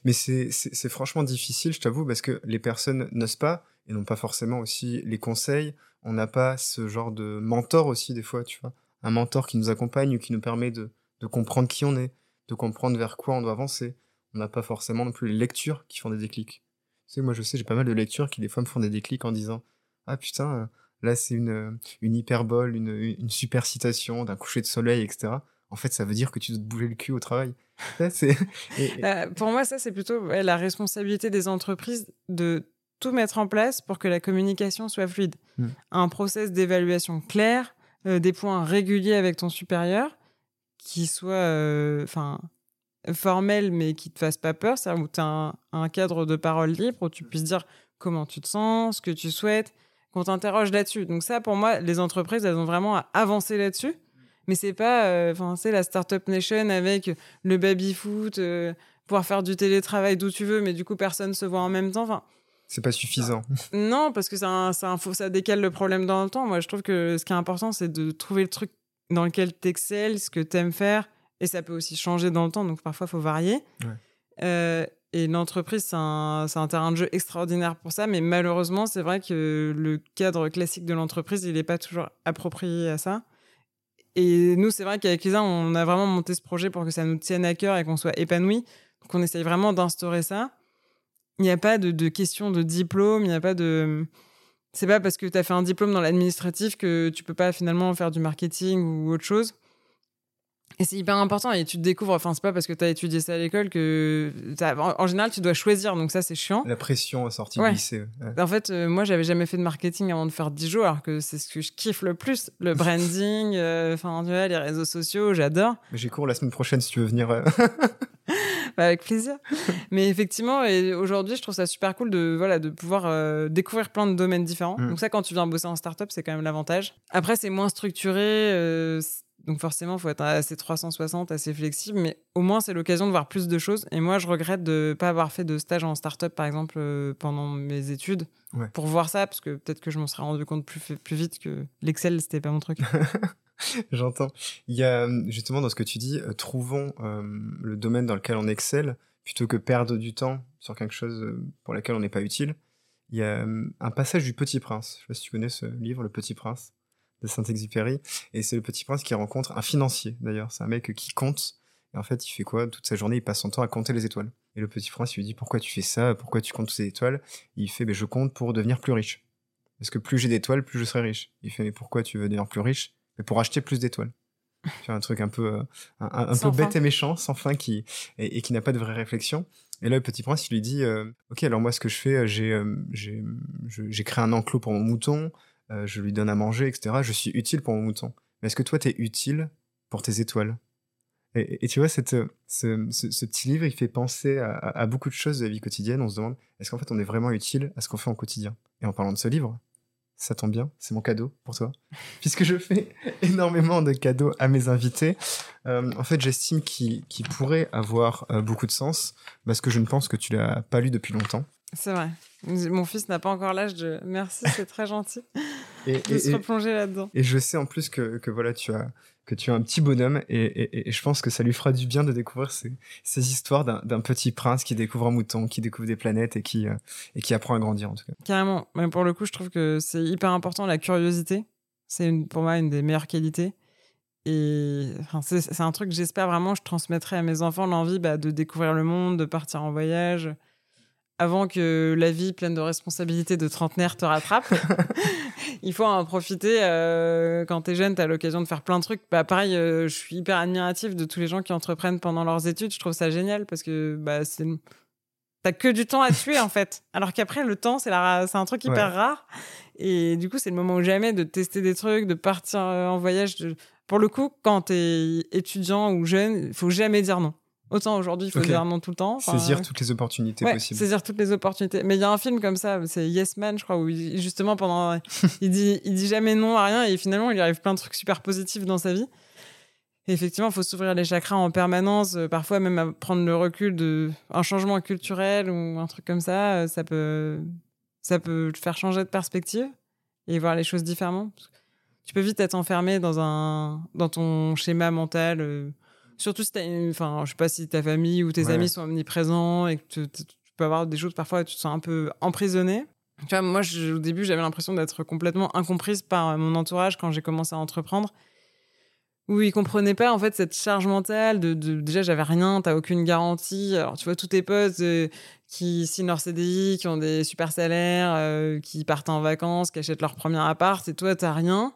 Mais c'est- c'est c'est franchement difficile, je t'avoue, parce que les personnes n'osent pas et n'ont pas forcément aussi les conseils. On n'a pas ce genre de mentor aussi, des fois, tu vois. Un mentor qui nous accompagne ou qui nous permet de, de comprendre qui on est, de comprendre vers quoi on doit avancer. On n'a pas forcément non plus les lectures qui font des déclics. Tu sais, moi, je sais, j'ai pas mal de lectures qui, des fois, me font des déclics en disant Ah putain, euh, là, c'est une, euh, une hyperbole, une, une super citation d'un coucher de soleil, etc. En fait, ça veut dire que tu dois te bouger le cul au travail. Ça, c'est- et- et- Euh, pour moi, ça, c'est plutôt ouais, la responsabilité des entreprises de tout mettre en place pour que la communication soit fluide. Mm. Un process d'évaluation clair, euh, des points réguliers avec ton supérieur, qui soit euh, formel mais qui te fasse pas peur, c'est-à-dire où tu as un, un cadre de parole libre où tu puisses dire comment tu te sens, ce que tu souhaites, qu'on t'interroge là-dessus. Donc ça, pour moi, les entreprises, elles ont vraiment à avancer là-dessus. Mais c'est pas, euh, enfin, c'est la startup nation avec le baby foot, euh, pouvoir faire du télétravail d'où tu veux, mais du coup personne se voit en même temps. Enfin, c'est pas suffisant. non, parce que c'est un, c'est un faux- ça décale le problème dans le temps. Moi, je trouve que ce qui est important, c'est de trouver le truc dans lequel tu excelles, ce que tu aimes faire, et ça peut aussi changer dans le temps, donc parfois il faut varier. Ouais. Euh, et l'entreprise, c'est un, terrain de jeu extraordinaire pour ça, mais malheureusement, c'est vrai que le cadre classique de l'entreprise, il n'est pas toujours approprié à ça. Et nous, c'est vrai qu'avec Lisa, on a vraiment monté ce projet pour que ça nous tienne à cœur et qu'on soit épanoui. Donc, on essaye vraiment d'instaurer ça. Il n'y a pas de, de question de diplôme, il n'y a pas de. C'est pas parce que tu as fait un diplôme dans l'administratif que tu peux pas finalement faire du marketing ou autre chose. Et c'est hyper important et tu te découvres, enfin, c'est pas parce que tu as étudié ça à l'école que. En, en général, tu dois choisir, donc ça, c'est chiant. La pression à sortie Ouais. du lycée. ouais. En fait, euh, moi, j'avais jamais fait de marketing avant de faire Dijon, alors que c'est ce que je kiffe le plus. Le branding, euh, enfin, vois, les réseaux sociaux, j'adore. Mais J'ai cours la semaine prochaine si tu veux venir. euh. Bah, avec plaisir. Mais effectivement, et aujourd'hui, je trouve ça super cool de, voilà, de pouvoir euh, découvrir plein de domaines différents. Mm. Donc ça, quand tu viens bosser en startup, c'est quand même l'avantage. Après, c'est moins structuré. Donc forcément, il faut être assez 360, assez flexible. Mais au moins, c'est l'occasion de voir plus de choses. Et moi, je regrette de ne pas avoir fait de stage en startup, par exemple, euh, pendant mes études. Ouais. Pour voir ça, parce que peut-être que je m'en serais rendu compte plus, plus vite que l'Excel, c'était pas mon truc. J'entends. Il y a euh, justement dans ce que tu dis, euh, trouvons euh, le domaine dans lequel on excelle plutôt que perdre du temps sur quelque chose pour lequel on n'est pas utile. Il y a un passage du Petit Prince. Je sais pas si tu connais ce livre, Le Petit Prince. De Saint-Exupéry. Et c'est le petit prince qui rencontre un financier, d'ailleurs. C'est un mec qui compte. Et en fait, il fait quoi? Toute sa journée, il passe son temps à compter les étoiles. Et le petit prince lui dit Pourquoi tu fais ça? Pourquoi tu comptes ces étoiles? Il fait ben, Je compte pour devenir plus riche. Parce que plus j'ai d'étoiles, plus je serai riche. Il fait Mais pourquoi tu veux devenir plus riche? Mais pour acheter plus d'étoiles. Un truc un peu, euh, un, peu bête et méchant, sans fin, qui, et, qui n'a pas de vraie réflexion. Et là, le petit prince, il lui dit euh, Ok, alors moi, ce que je fais, euh, j'ai j'ai créé un enclos pour mon mouton, je lui donne à manger, etc. Je suis utile pour mon mouton. Mais est-ce que toi, tu es utile pour tes étoiles? Et, tu vois, cette, ce, ce, petit livre, il fait penser à, à, beaucoup de choses de la vie quotidienne. On se demande, est-ce qu'en fait, on est vraiment utile à ce qu'on fait en quotidien? Et en parlant de ce livre, ça tombe bien, c'est mon cadeau pour toi. Puisque je fais énormément de cadeaux à mes invités, euh, en fait, j'estime qu'il pourrait avoir euh, beaucoup de sens, parce que je ne pense que tu l'as pas lu depuis longtemps. C'est vrai. Mon fils n'a pas encore l'âge de. Merci, c'est très gentil et, de se replonger là-dedans. Et je sais en plus que, que voilà, tu as que tu es un petit bonhomme et, je pense que ça lui fera du bien de découvrir ces, histoires d'un petit prince qui découvre un mouton, qui découvre des planètes et qui, euh, et qui apprend à grandir en tout cas. Carrément. Mais pour le coup, je trouve que c'est hyper important la curiosité. C'est pour moi une des meilleures qualités. Et c'est un truc que j'espère vraiment, je transmettrai à mes enfants l'envie bah, de découvrir le monde, de partir en voyage, avant que la vie pleine de responsabilités de trentenaire te rattrape. il faut en profiter. Euh, quand t'es jeune, t'as l'occasion de faire plein de trucs. Bah, pareil, euh, je suis hyper admiratif de tous les gens qui entreprennent pendant leurs études. Je trouve ça génial parce que bah, c'est t'as que du temps à tuer en fait. Alors qu'après le temps c'est la... c'est un truc hyper rare et du coup c'est le moment où jamais de tester des trucs, de partir euh, en voyage. Pour le coup, quand t'es étudiant ou jeune, il faut jamais dire non. Autant aujourd'hui, il faut dire non tout le temps. saisir toutes les opportunités possibles. Saisir toutes les opportunités. Mais il y a un film comme ça, c'est Yes Man, je crois, où justement pendant, il dit, il dit jamais non à rien et finalement il arrive plein de trucs super positifs dans sa vie. Et effectivement, il faut s'ouvrir les chakras en permanence, euh, parfois même à prendre le recul de un changement culturel ou un truc comme ça, euh, ça peut, ça peut te faire changer de perspective et voir les choses différemment. Tu peux vite être enfermé dans un, dans ton schéma mental. Euh, Surtout si t'as, enfin, je sais pas si ta famille ou tes amis sont omniprésents et que tu, peux avoir des choses parfois tu te sens un peu emprisonné. Tu vois, moi, au début, j'avais l'impression d'être complètement incomprise par mon entourage quand j'ai commencé à entreprendre. Où ils comprenaient pas, en fait, cette charge mentale de, déjà, j'avais rien, t'as aucune garantie. Alors, tu vois, tous tes potes euh, qui signent leur CDI, qui ont des super salaires, euh, qui partent en vacances, qui achètent leur premier appart, et toi, t'as rien.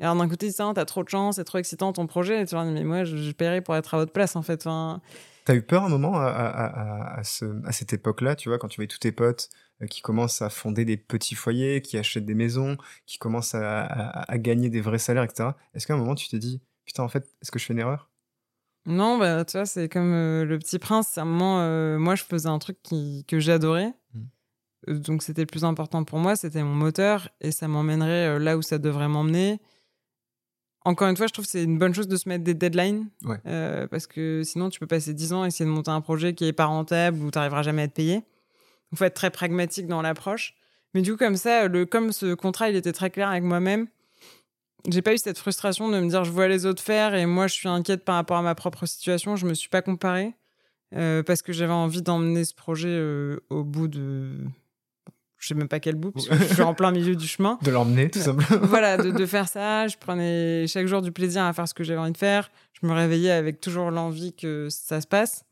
Et alors d'un côté, ça, t'as trop de chance, c'est trop excitant ton projet. Et tu mais moi, je, je, paierais pour être à votre place, en fait. Enfin... T'as eu peur un moment à, à, à, ce, à cette époque-là, tu vois, quand tu voyais tous tes potes euh, qui commencent à fonder des petits foyers, qui achètent des maisons, qui commencent à, gagner des vrais salaires, etc. Est-ce qu'à un moment, tu t'es dit, putain, en fait, est-ce que je fais une erreur? Non, bah, tu vois, c'est comme euh, le petit prince. C'est un moment, euh, moi, je faisais un truc qui, que j'adorais. Mmh. Donc, c'était le plus important pour moi, c'était mon moteur, et ça m'emmènerait là où ça devrait m'emmener encore une fois, je trouve que c'est une bonne chose de se mettre des deadlines. Euh, parce que sinon, tu peux passer 10 ans et essayer de monter un projet qui est pas rentable ou tu n'arriveras jamais à être payé. Il faut être très pragmatique dans l'approche. Mais du coup, comme ça, le, comme ce contrat, il était très clair avec moi-même, j'ai pas eu cette frustration de me dire je vois les autres faire et moi je suis inquiète par rapport à ma propre situation. Je me suis pas comparée euh, parce que j'avais envie d'emmener ce projet euh, au bout de je sais même pas quel bout, parce que je suis en plein milieu du chemin. De l'emmener, tout simplement. voilà, de, faire ça. Je prenais chaque jour du plaisir à faire ce que j'avais envie de faire. Je me réveillais avec toujours l'envie que ça se passe.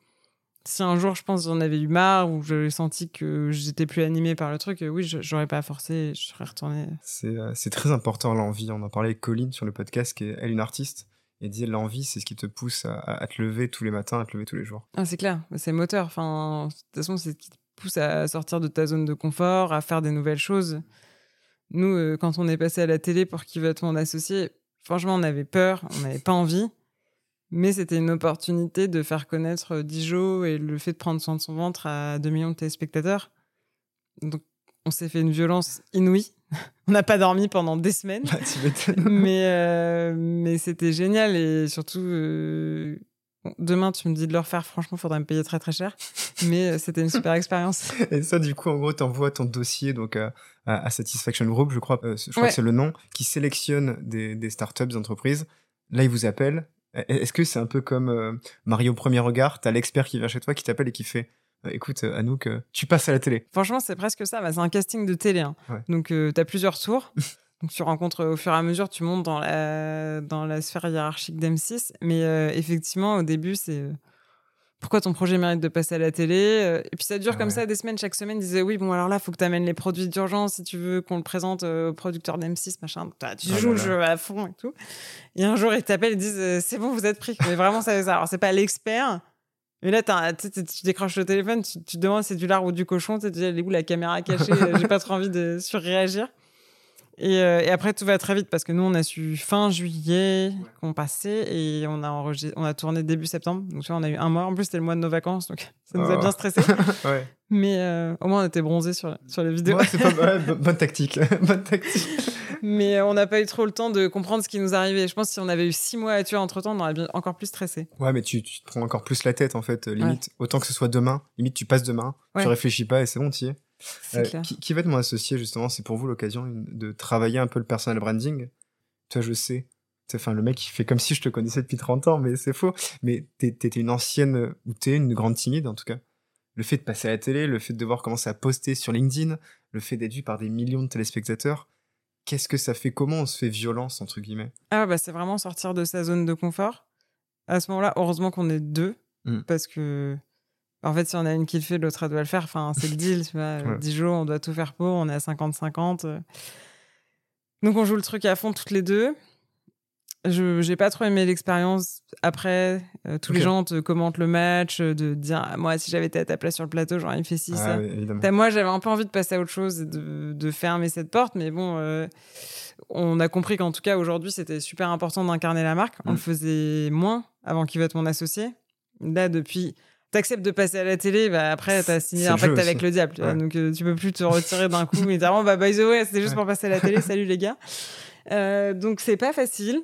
Si un jour, je pense, j'en avais eu marre ou j'avais senti que j'étais plus animé par le truc, oui, j'aurais pas forcé, je serais retourné. Euh, c'est très important, l'envie. On en parlait avec Colline sur le podcast, qui est elle une artiste. Et disait l'envie, c'est ce qui te pousse à, à, te lever tous les matins, à te lever tous les jours. Ah, c'est clair, c'est moteur. Enfin, de toute façon, c'est ce qui te pousse à sortir de ta zone de confort, à faire des nouvelles choses. Nous, euh, quand on est passé à la télé pour qui va être mon associé, franchement, on avait peur, on n'avait pas envie. Mais c'était une opportunité de faire connaître Dijon et le fait de prendre soin de son ventre à 2 millions de téléspectateurs. Donc, on s'est fait une violence inouïe. on n'a pas dormi pendant des semaines. Bah, mais euh, mais c'était génial et surtout, euh, Demain, tu me dis de le refaire, franchement, il faudrait me payer très très cher. Mais euh, c'était une super expérience. Et ça, du coup, en gros, tu envoies ton dossier donc, à, à, Satisfaction Group, je crois, euh, je crois que c'est le nom, qui sélectionne des, des startups, des entreprises. Là, ils vous appellent. E, e, est-ce que c'est un peu comme euh, Mario Premier Regard? Tu as l'expert qui vient chez toi, qui t'appelle et qui fait écoute, Anouk, tu passes à la télé. Franchement, c'est presque ça. Bah, c'est un casting de télé. Hein. Donc, tu as plusieurs tours. Donc tu rencontres au fur et à mesure, tu montes dans la, dans la sphère hiérarchique d'M6. Mais euh, effectivement, au début, c'est euh, pourquoi ton projet mérite de passer à la télé. euh, Et puis ça dure Ah comme ça des semaines. Chaque semaine, ils disaient oui, bon, alors là, faut que tu amènes les produits d'urgence si tu veux qu'on le présente euh, au producteur d'M6, machin. Tu Ah joues le jeu à fond et tout. Et un jour, ils t'appellent, ils disent euh, c'est bon, vous êtes pris. Mais vraiment, ça, ça. Alors, c'est pas l'expert. Mais là, tu décroches le téléphone, tu, tu te demandes si c'est du lard ou du cochon. Tu te dis, elle est où la caméra cachée? Euh, J'ai pas trop envie de surréagir. Et, euh, et après, tout va très vite parce que nous, on a su fin juillet qu'on passait et on a, enregistré, on a tourné début septembre. Donc, tu vois, on a eu un mois. En plus, c'était le mois de nos vacances, donc ça nous a Oh. bien stressé. Ouais. Mais euh, au moins, on était bronzés sur, sur les vidéos. Ouais, c'est pas ouais, bo- bonne tactique. bonne tactique. Mais euh, on n'a pas eu trop le temps de comprendre ce qui nous arrivait. Je pense que si on avait eu six mois à tuer entre temps, on aurait bien encore plus stressé. Ouais, mais tu, tu te prends encore plus la tête en fait. euh, Limite, autant que ce soit demain, limite tu passes demain, Ouais. tu réfléchis pas et c'est bon, tu y es. Euh, clair. qui, qui va être mon associé justement? C'est pour vous l'occasion de travailler un peu le personal branding? Toi, je sais. Enfin, le mec, il fait comme si je te connaissais depuis 30 ans, mais c'est faux. Mais t'es- t'étais une ancienne, ou t'es une grande timide en tout cas. Le fait de passer à la télé, le fait de devoir commencer à poster sur LinkedIn, le fait d'être vu par des millions de téléspectateurs, qu'est-ce que ça fait? Comment on se fait violence, entre guillemets? Ah bah c'est vraiment sortir de sa zone de confort. À ce moment-là, heureusement qu'on est deux, Mm. parce que en fait, si on a une qui le fait, l'autre doit le faire. Enfin, c'est le deal, tu vois. Ouais. Dijon, on doit tout faire pour. On est à 50-50. euh. Donc on joue le truc à fond toutes les deux. Je j'ai pas trop aimé l'expérience. Après, euh, tous les gens te commentent le match, euh, de dire ah, moi si j'avais été à ta place sur le plateau, j'aurais fait ci ça. Ah, oui. T'as- Moi, j'avais un peu envie de passer à autre chose et de, de fermer cette porte, mais bon, euh, on a compris qu'en tout cas, aujourd'hui, c'était super important d'incarner la marque. On le faisait moins avant qu'il vote mon associé. Là, depuis, t'acceptes de passer à la télé, bah, après, t'as signé un jeu pacte avec le diable. Ouais. Donc, euh, tu peux plus te retirer d'un coup dire, oh, bah, by the way, c'était juste Ouais. pour passer à la télé. Salut les gars. Euh, donc, c'est pas facile.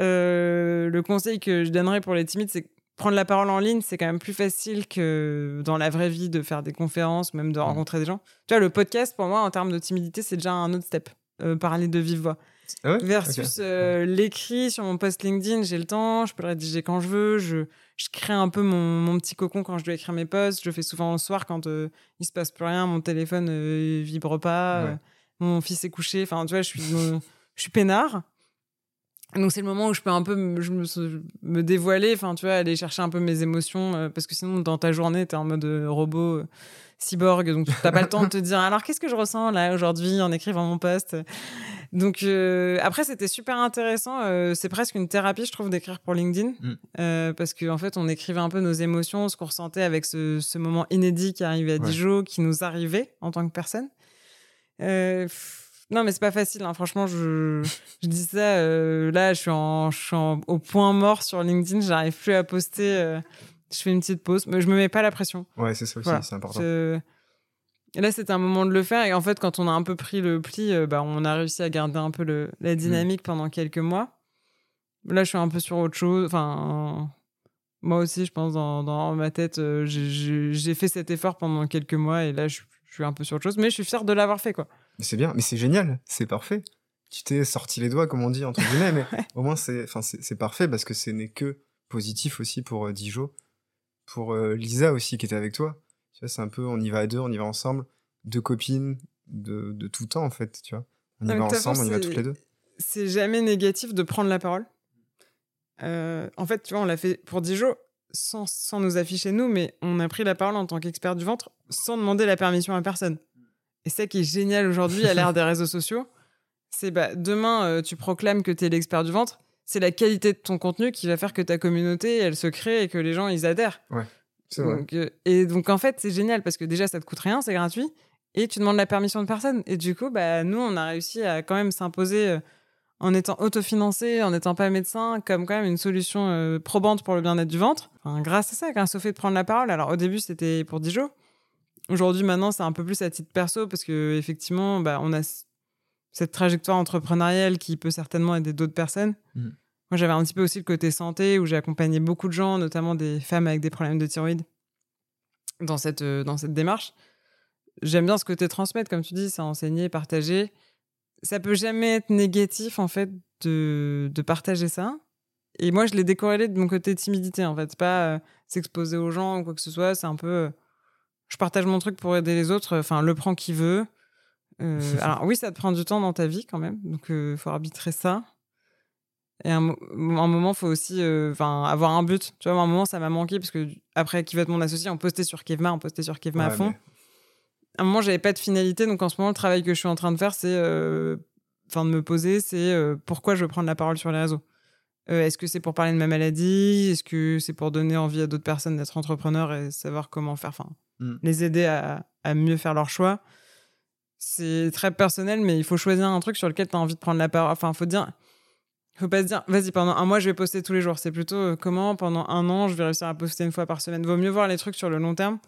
Euh, le conseil que je donnerais pour les timides, c'est prendre la parole en ligne, c'est quand même plus facile que dans la vraie vie de faire des conférences, même de Mm. rencontrer des gens. Tu vois, le podcast, pour moi, en termes de timidité, c'est déjà un autre step. Euh, parler de vive voix. Ah ouais Versus euh, l'écrit sur mon post LinkedIn, j'ai le temps, je peux le rédiger quand je veux, je, je crée un peu mon, mon petit cocon quand je dois écrire mes posts. Je le fais souvent le soir quand euh, il se passe plus rien, mon téléphone euh, vibre pas, Ouais. euh, mon fils est couché. Enfin, tu vois, je suis, je suis peinard. Donc c'est le moment où je peux un peu me, je me, me dévoiler, enfin tu vois, aller chercher un peu mes émotions, euh, parce que sinon dans ta journée t'es en mode robot, cyborg, donc t'as pas le temps de te dire alors qu'est-ce que je ressens là aujourd'hui en écrivant mon post? Donc euh, après c'était super intéressant, euh, c'est presque une thérapie je trouve d'écrire pour LinkedIn, Mm. euh, parce qu'en fait on écrivait un peu nos émotions, ce qu'on ressentait avec ce, ce moment inédit qui arrivait à Ouais. Dijon, qui nous arrivait en tant que personne. Pff, non, mais c'est pas facile. hein. Franchement, je, je dis ça. là, je suis, en, je suis en- au point mort sur LinkedIn. J'arrive plus à poster. je fais une petite pause, mais je me mets pas la pression. Ouais, c'est ça aussi, Voilà. c'est important. Je- là, c'était un moment de le faire. Et en fait, quand on a un peu pris le pli, euh, bah, on a réussi à garder un peu le, la dynamique pendant quelques mois. Là, je suis un peu sur autre chose. Enfin, moi aussi, je pense, dans, dans ma tête, euh, j'ai- fait cet effort pendant quelques mois. Et là, je, je suis un peu sur autre chose. Mais je suis fier de l'avoir fait, quoi. Mais c'est bien, mais c'est génial, c'est parfait. Tu t'es sorti les doigts, comme on dit, entre guillemets, mais Ouais. au moins c'est, parfait parce que ce n'est que positif aussi pour euh, Dijo, pour euh, Lisa aussi qui était avec toi. Tu vois, c'est un peu, on y va à deux, on y va ensemble, deux copines de, de tout temps en fait, tu vois. On y va ensemble, façon, on y va toutes les deux. c'est jamais négatif de prendre la parole. Euh, en fait, tu vois, on l'a fait pour Dijon sans, sans nous afficher nous, mais on a pris la parole en tant qu'expert du ventre sans demander la permission à personne. Et ça qui est génial aujourd'hui à l'ère des réseaux sociaux, c'est bah, demain, euh, tu proclames que tu es l'expert du ventre, c'est la qualité de ton contenu qui va faire que ta communauté, elle se crée et que les gens, ils adhèrent. C'est vrai. Donc, euh, et donc, en fait, c'est génial parce que déjà, ça te coûte rien, c'est gratuit. Et tu demandes la permission de personne. Et du coup, bah, nous, on a réussi à quand même s'imposer euh, en étant autofinancé, en n'étant pas médecin, comme quand même une solution euh, probante pour le bien-être du ventre. Enfin, grâce à ça, grâce au fait de prendre la parole. Alors, au début, c'était pour Dijon. Aujourd'hui, maintenant, c'est un peu plus à titre perso parce que effectivement, bah, on a cette trajectoire entrepreneuriale qui peut certainement aider d'autres personnes. Mm. Moi, j'avais un petit peu aussi le côté santé où j'ai accompagné beaucoup de gens, notamment des femmes avec des problèmes de thyroïde, dans cette, euh, dans cette démarche. J'aime bien ce côté transmettre, comme tu dis, c'est enseigner, partager. Ça peut jamais être négatif, en fait, de, de partager ça. Et moi, je l'ai décorrélé de mon côté timidité, en fait. Pas euh, s'exposer aux gens ou quoi que ce soit. C'est un peu. euh, je partage mon truc pour aider les autres. Enfin, le prend qui veut. Euh, alors oui, ça te prend du temps dans ta vie quand même, donc il faut arbitrer ça. Et à un, moment, il faut aussi enfin avoir un but. Tu vois, à un moment, ça m'a manqué parce que après, qui va être mon associé, on postait sur Kevma, on postait sur Kevma à fond. À un moment, j'avais pas de finalité, donc en ce moment, le travail que je suis en train de faire, c'est, enfin, de me poser, c'est pourquoi je veux prendre la parole sur les réseaux. Est-ce que c'est pour parler de ma maladie? Est-ce que c'est pour donner envie à d'autres personnes d'être entrepreneurs et savoir comment faire, enfin, mmh. les aider à, à, mieux faire leur choix? C'est très personnel, mais il faut choisir un truc sur lequel tu as envie de prendre la parole. Enfin, il faut dire, faut pas se dire, vas-y, pendant un mois, je vais poster tous les jours. C'est plutôt euh, comment, pendant un an, je vais réussir à poster une fois par semaine. Vaut mieux voir les trucs sur le long terme.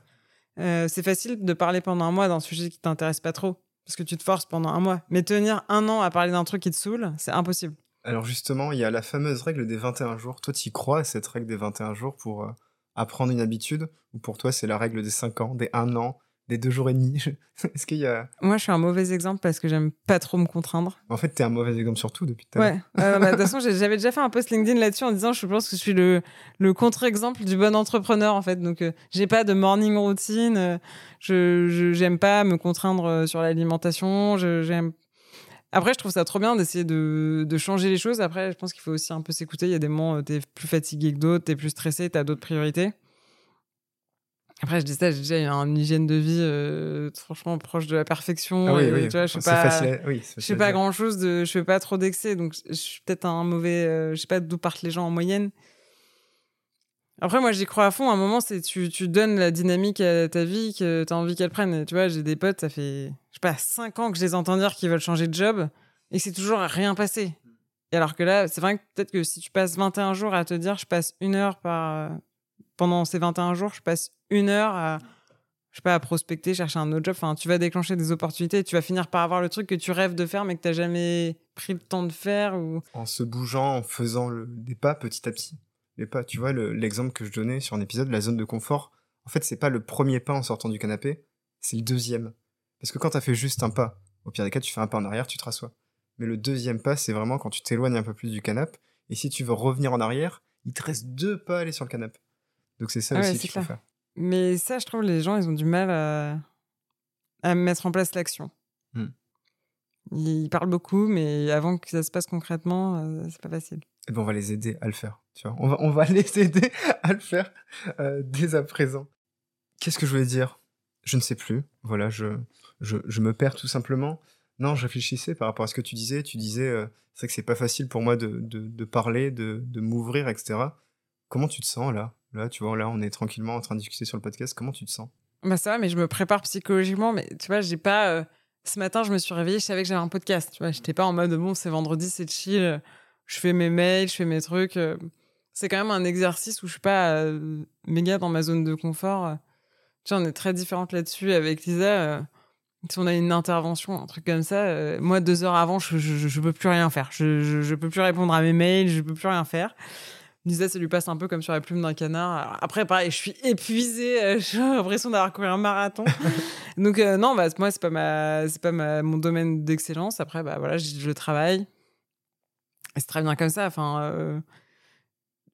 Euh, c'est facile de parler pendant un mois d'un sujet qui t'intéresse pas trop, parce que tu te forces pendant un mois. Mais tenir un an à parler d'un truc qui te saoule, c'est impossible. Alors justement, il y a la fameuse règle des 21 jours. Toi, tu crois à cette règle des 21 jours pour euh, apprendre une habitude? Ou pour toi, c'est la règle des 5 ans, des 1 an, des deux jours et demi Est-ce qu'il y a... Moi, je suis un mauvais exemple parce que j'aime pas trop me contraindre. En fait, tu es un mauvais exemple sur tout depuis tout à l'heure. Ouais, bah, de toute façon, j'avais déjà fait un post LinkedIn là-dessus en disant je pense que je suis le, le contre-exemple du bon entrepreneur, en fait. Donc, euh, j'ai pas de morning routine. Euh, je j'aime pas me contraindre euh, sur l'alimentation. J'aime. Après, je trouve ça trop bien d'essayer de, de, changer les choses. Après, je pense qu'il faut aussi un peu s'écouter. Il y a des moments où tu es plus fatigué que d'autres, tu es plus stressé, tu as d'autres priorités. Après, je dis ça, j'ai déjà une hygiène de vie euh, franchement proche de la perfection. Ah oui, oui. Tu vois, je pas, oui, je fais pas grand chose de, je fais pas trop d'excès, donc je suis peut-être un mauvais, euh, je sais pas d'où partent les gens en moyenne. Après, moi, j'y crois à fond. À un moment, c'est tu, tu donnes la dynamique à ta vie que tu as envie qu'elle prenne. tu vois, j'ai des potes, ça fait, je sais pas, 5 ans que je les entends dire qu'ils veulent changer de job et c'est toujours rien passé. Et alors que là, c'est vrai que peut-être que si tu passes 21 jours à te dire, je passe une heure par, pendant ces 21 jours, je passe une heure à, je sais pas, à prospecter, chercher un autre job. Enfin, tu vas déclencher des opportunités et tu vas finir par avoir le truc que tu rêves de faire mais que tu n'as jamais pris le temps de faire. Ou... En se bougeant, en faisant des pas petit à petit. Les pas, tu vois, l'exemple que je donnais sur un épisode, la zone de confort, en fait, c'est pas le premier pas en sortant du canapé, c'est le deuxième. Parce que quand tu as fait juste un pas, au pire des cas, tu fais un pas en arrière, tu te rassois. Mais le deuxième pas, c'est vraiment quand tu t'éloignes un peu plus du canapé. Et si tu veux revenir en arrière, il te reste deux pas à aller sur le canapé. Donc c'est ça aussi qu'il faut faire. Mais ça, je trouve, les gens, ils ont du mal à, à mettre en place l'action. Hmm. Ils parlent beaucoup, mais avant que ça se passe concrètement, euh, c'est pas facile. Et eh ben, on va les aider à le faire. Tu vois on, va, on va les aider à le faire euh, dès à présent. Qu'est-ce que je voulais dire? Je ne sais plus. Voilà, je, je, je, me perds tout simplement. Non, je réfléchissais par rapport à ce que tu disais. Tu disais, euh, c'est vrai que c'est pas facile pour moi de, de, de parler, de, de m'ouvrir, etc. Comment tu te sens là? Là, tu vois, là, on est tranquillement en train de discuter sur le podcast. Comment tu te sens? Bah ça va, mais je me prépare psychologiquement. Mais tu vois, j'ai pas. Euh, ce matin, je me suis réveillée, je savais que j'avais un podcast. Tu vois, j'étais pas en mode bon, c'est vendredi, c'est chill. Je fais mes mails, je fais mes trucs. Euh. C'est quand même un exercice où je suis pas euh, méga dans ma zone de confort. Tu vois, on est très différentes là-dessus avec Lisa. si on a une intervention, un truc comme ça, moi, deux heures avant, je, je, je, peux plus rien faire. Je, je, je peux plus répondre à mes mails, je peux plus rien faire. Lisa, ça lui passe un peu comme sur la plume d'un canard. Après, pareil, je suis épuisée. Euh, j'ai l'impression d'avoir couru un marathon. Donc, euh, non, bah, moi, c'est pas, ma, c'est pas ma, mon domaine d'excellence. Après, bah, voilà, je, je travaille. Et c'est très bien comme ça. Enfin, euh,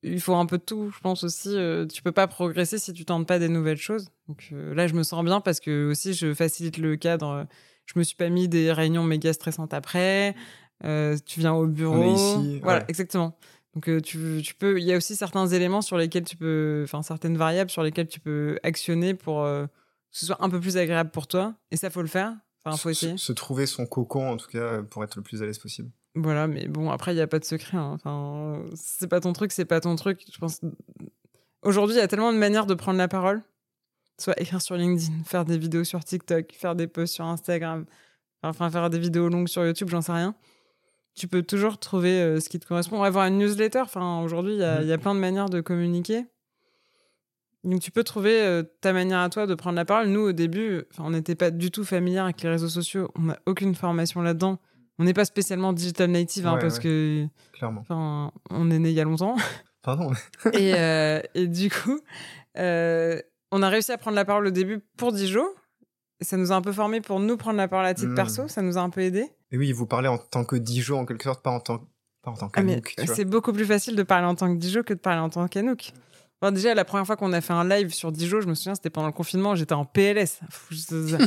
il faut un peu de tout, je pense aussi. tu peux pas progresser si tu tentes pas des nouvelles choses. Donc là, je me sens bien parce que aussi, je facilite le cadre. Je me suis pas mis des réunions méga stressantes après. tu viens au bureau. ici, voilà, exactement. Donc euh, tu, peux, il y a aussi certains éléments sur lesquels tu peux, enfin certaines variables sur lesquelles tu peux actionner pour euh, que ce soit un peu plus agréable pour toi. Et ça faut le faire. Enfin, faut essayer. Se, trouver son cocon en tout cas pour être le plus à l'aise possible. Voilà, mais bon après il n'y a pas de secret. Hein. Enfin, c'est pas ton truc, c'est pas ton truc. Je pense. Aujourd'hui, il y a tellement de manières de prendre la parole. Soit écrire sur LinkedIn, faire des vidéos sur TikTok, faire des posts sur Instagram, enfin faire des vidéos longues sur YouTube, j'en sais rien tu peux toujours trouver euh, ce qui te correspond. Avoir une newsletter, enfin, aujourd'hui, il y, a mm. plein de manières de communiquer. Donc, tu peux trouver euh, ta manière à toi de prendre la parole. Nous, au début, on n'était pas du tout familier avec les réseaux sociaux. On n'a aucune formation là-dedans. On n'est pas spécialement digital native, hein, parce que. Clairement. On est né il y a longtemps. Pardon. et, euh, et, du coup, on a réussi à prendre la parole au début pour Dijon. Ça nous a un peu formé pour nous prendre la parole à titre mm. perso. Ça nous a un peu aidé. Et oui, vous parlez en tant que Dijon, en quelque sorte, pas en tant, pas en tant ah, qu'Anouk. c'est beaucoup plus facile de parler en tant que Dijon que de parler en tant qu'Anouk. Bon, déjà, la première fois qu'on a fait un live sur Dijon, je me souviens, c'était pendant le confinement, j'étais en PLS.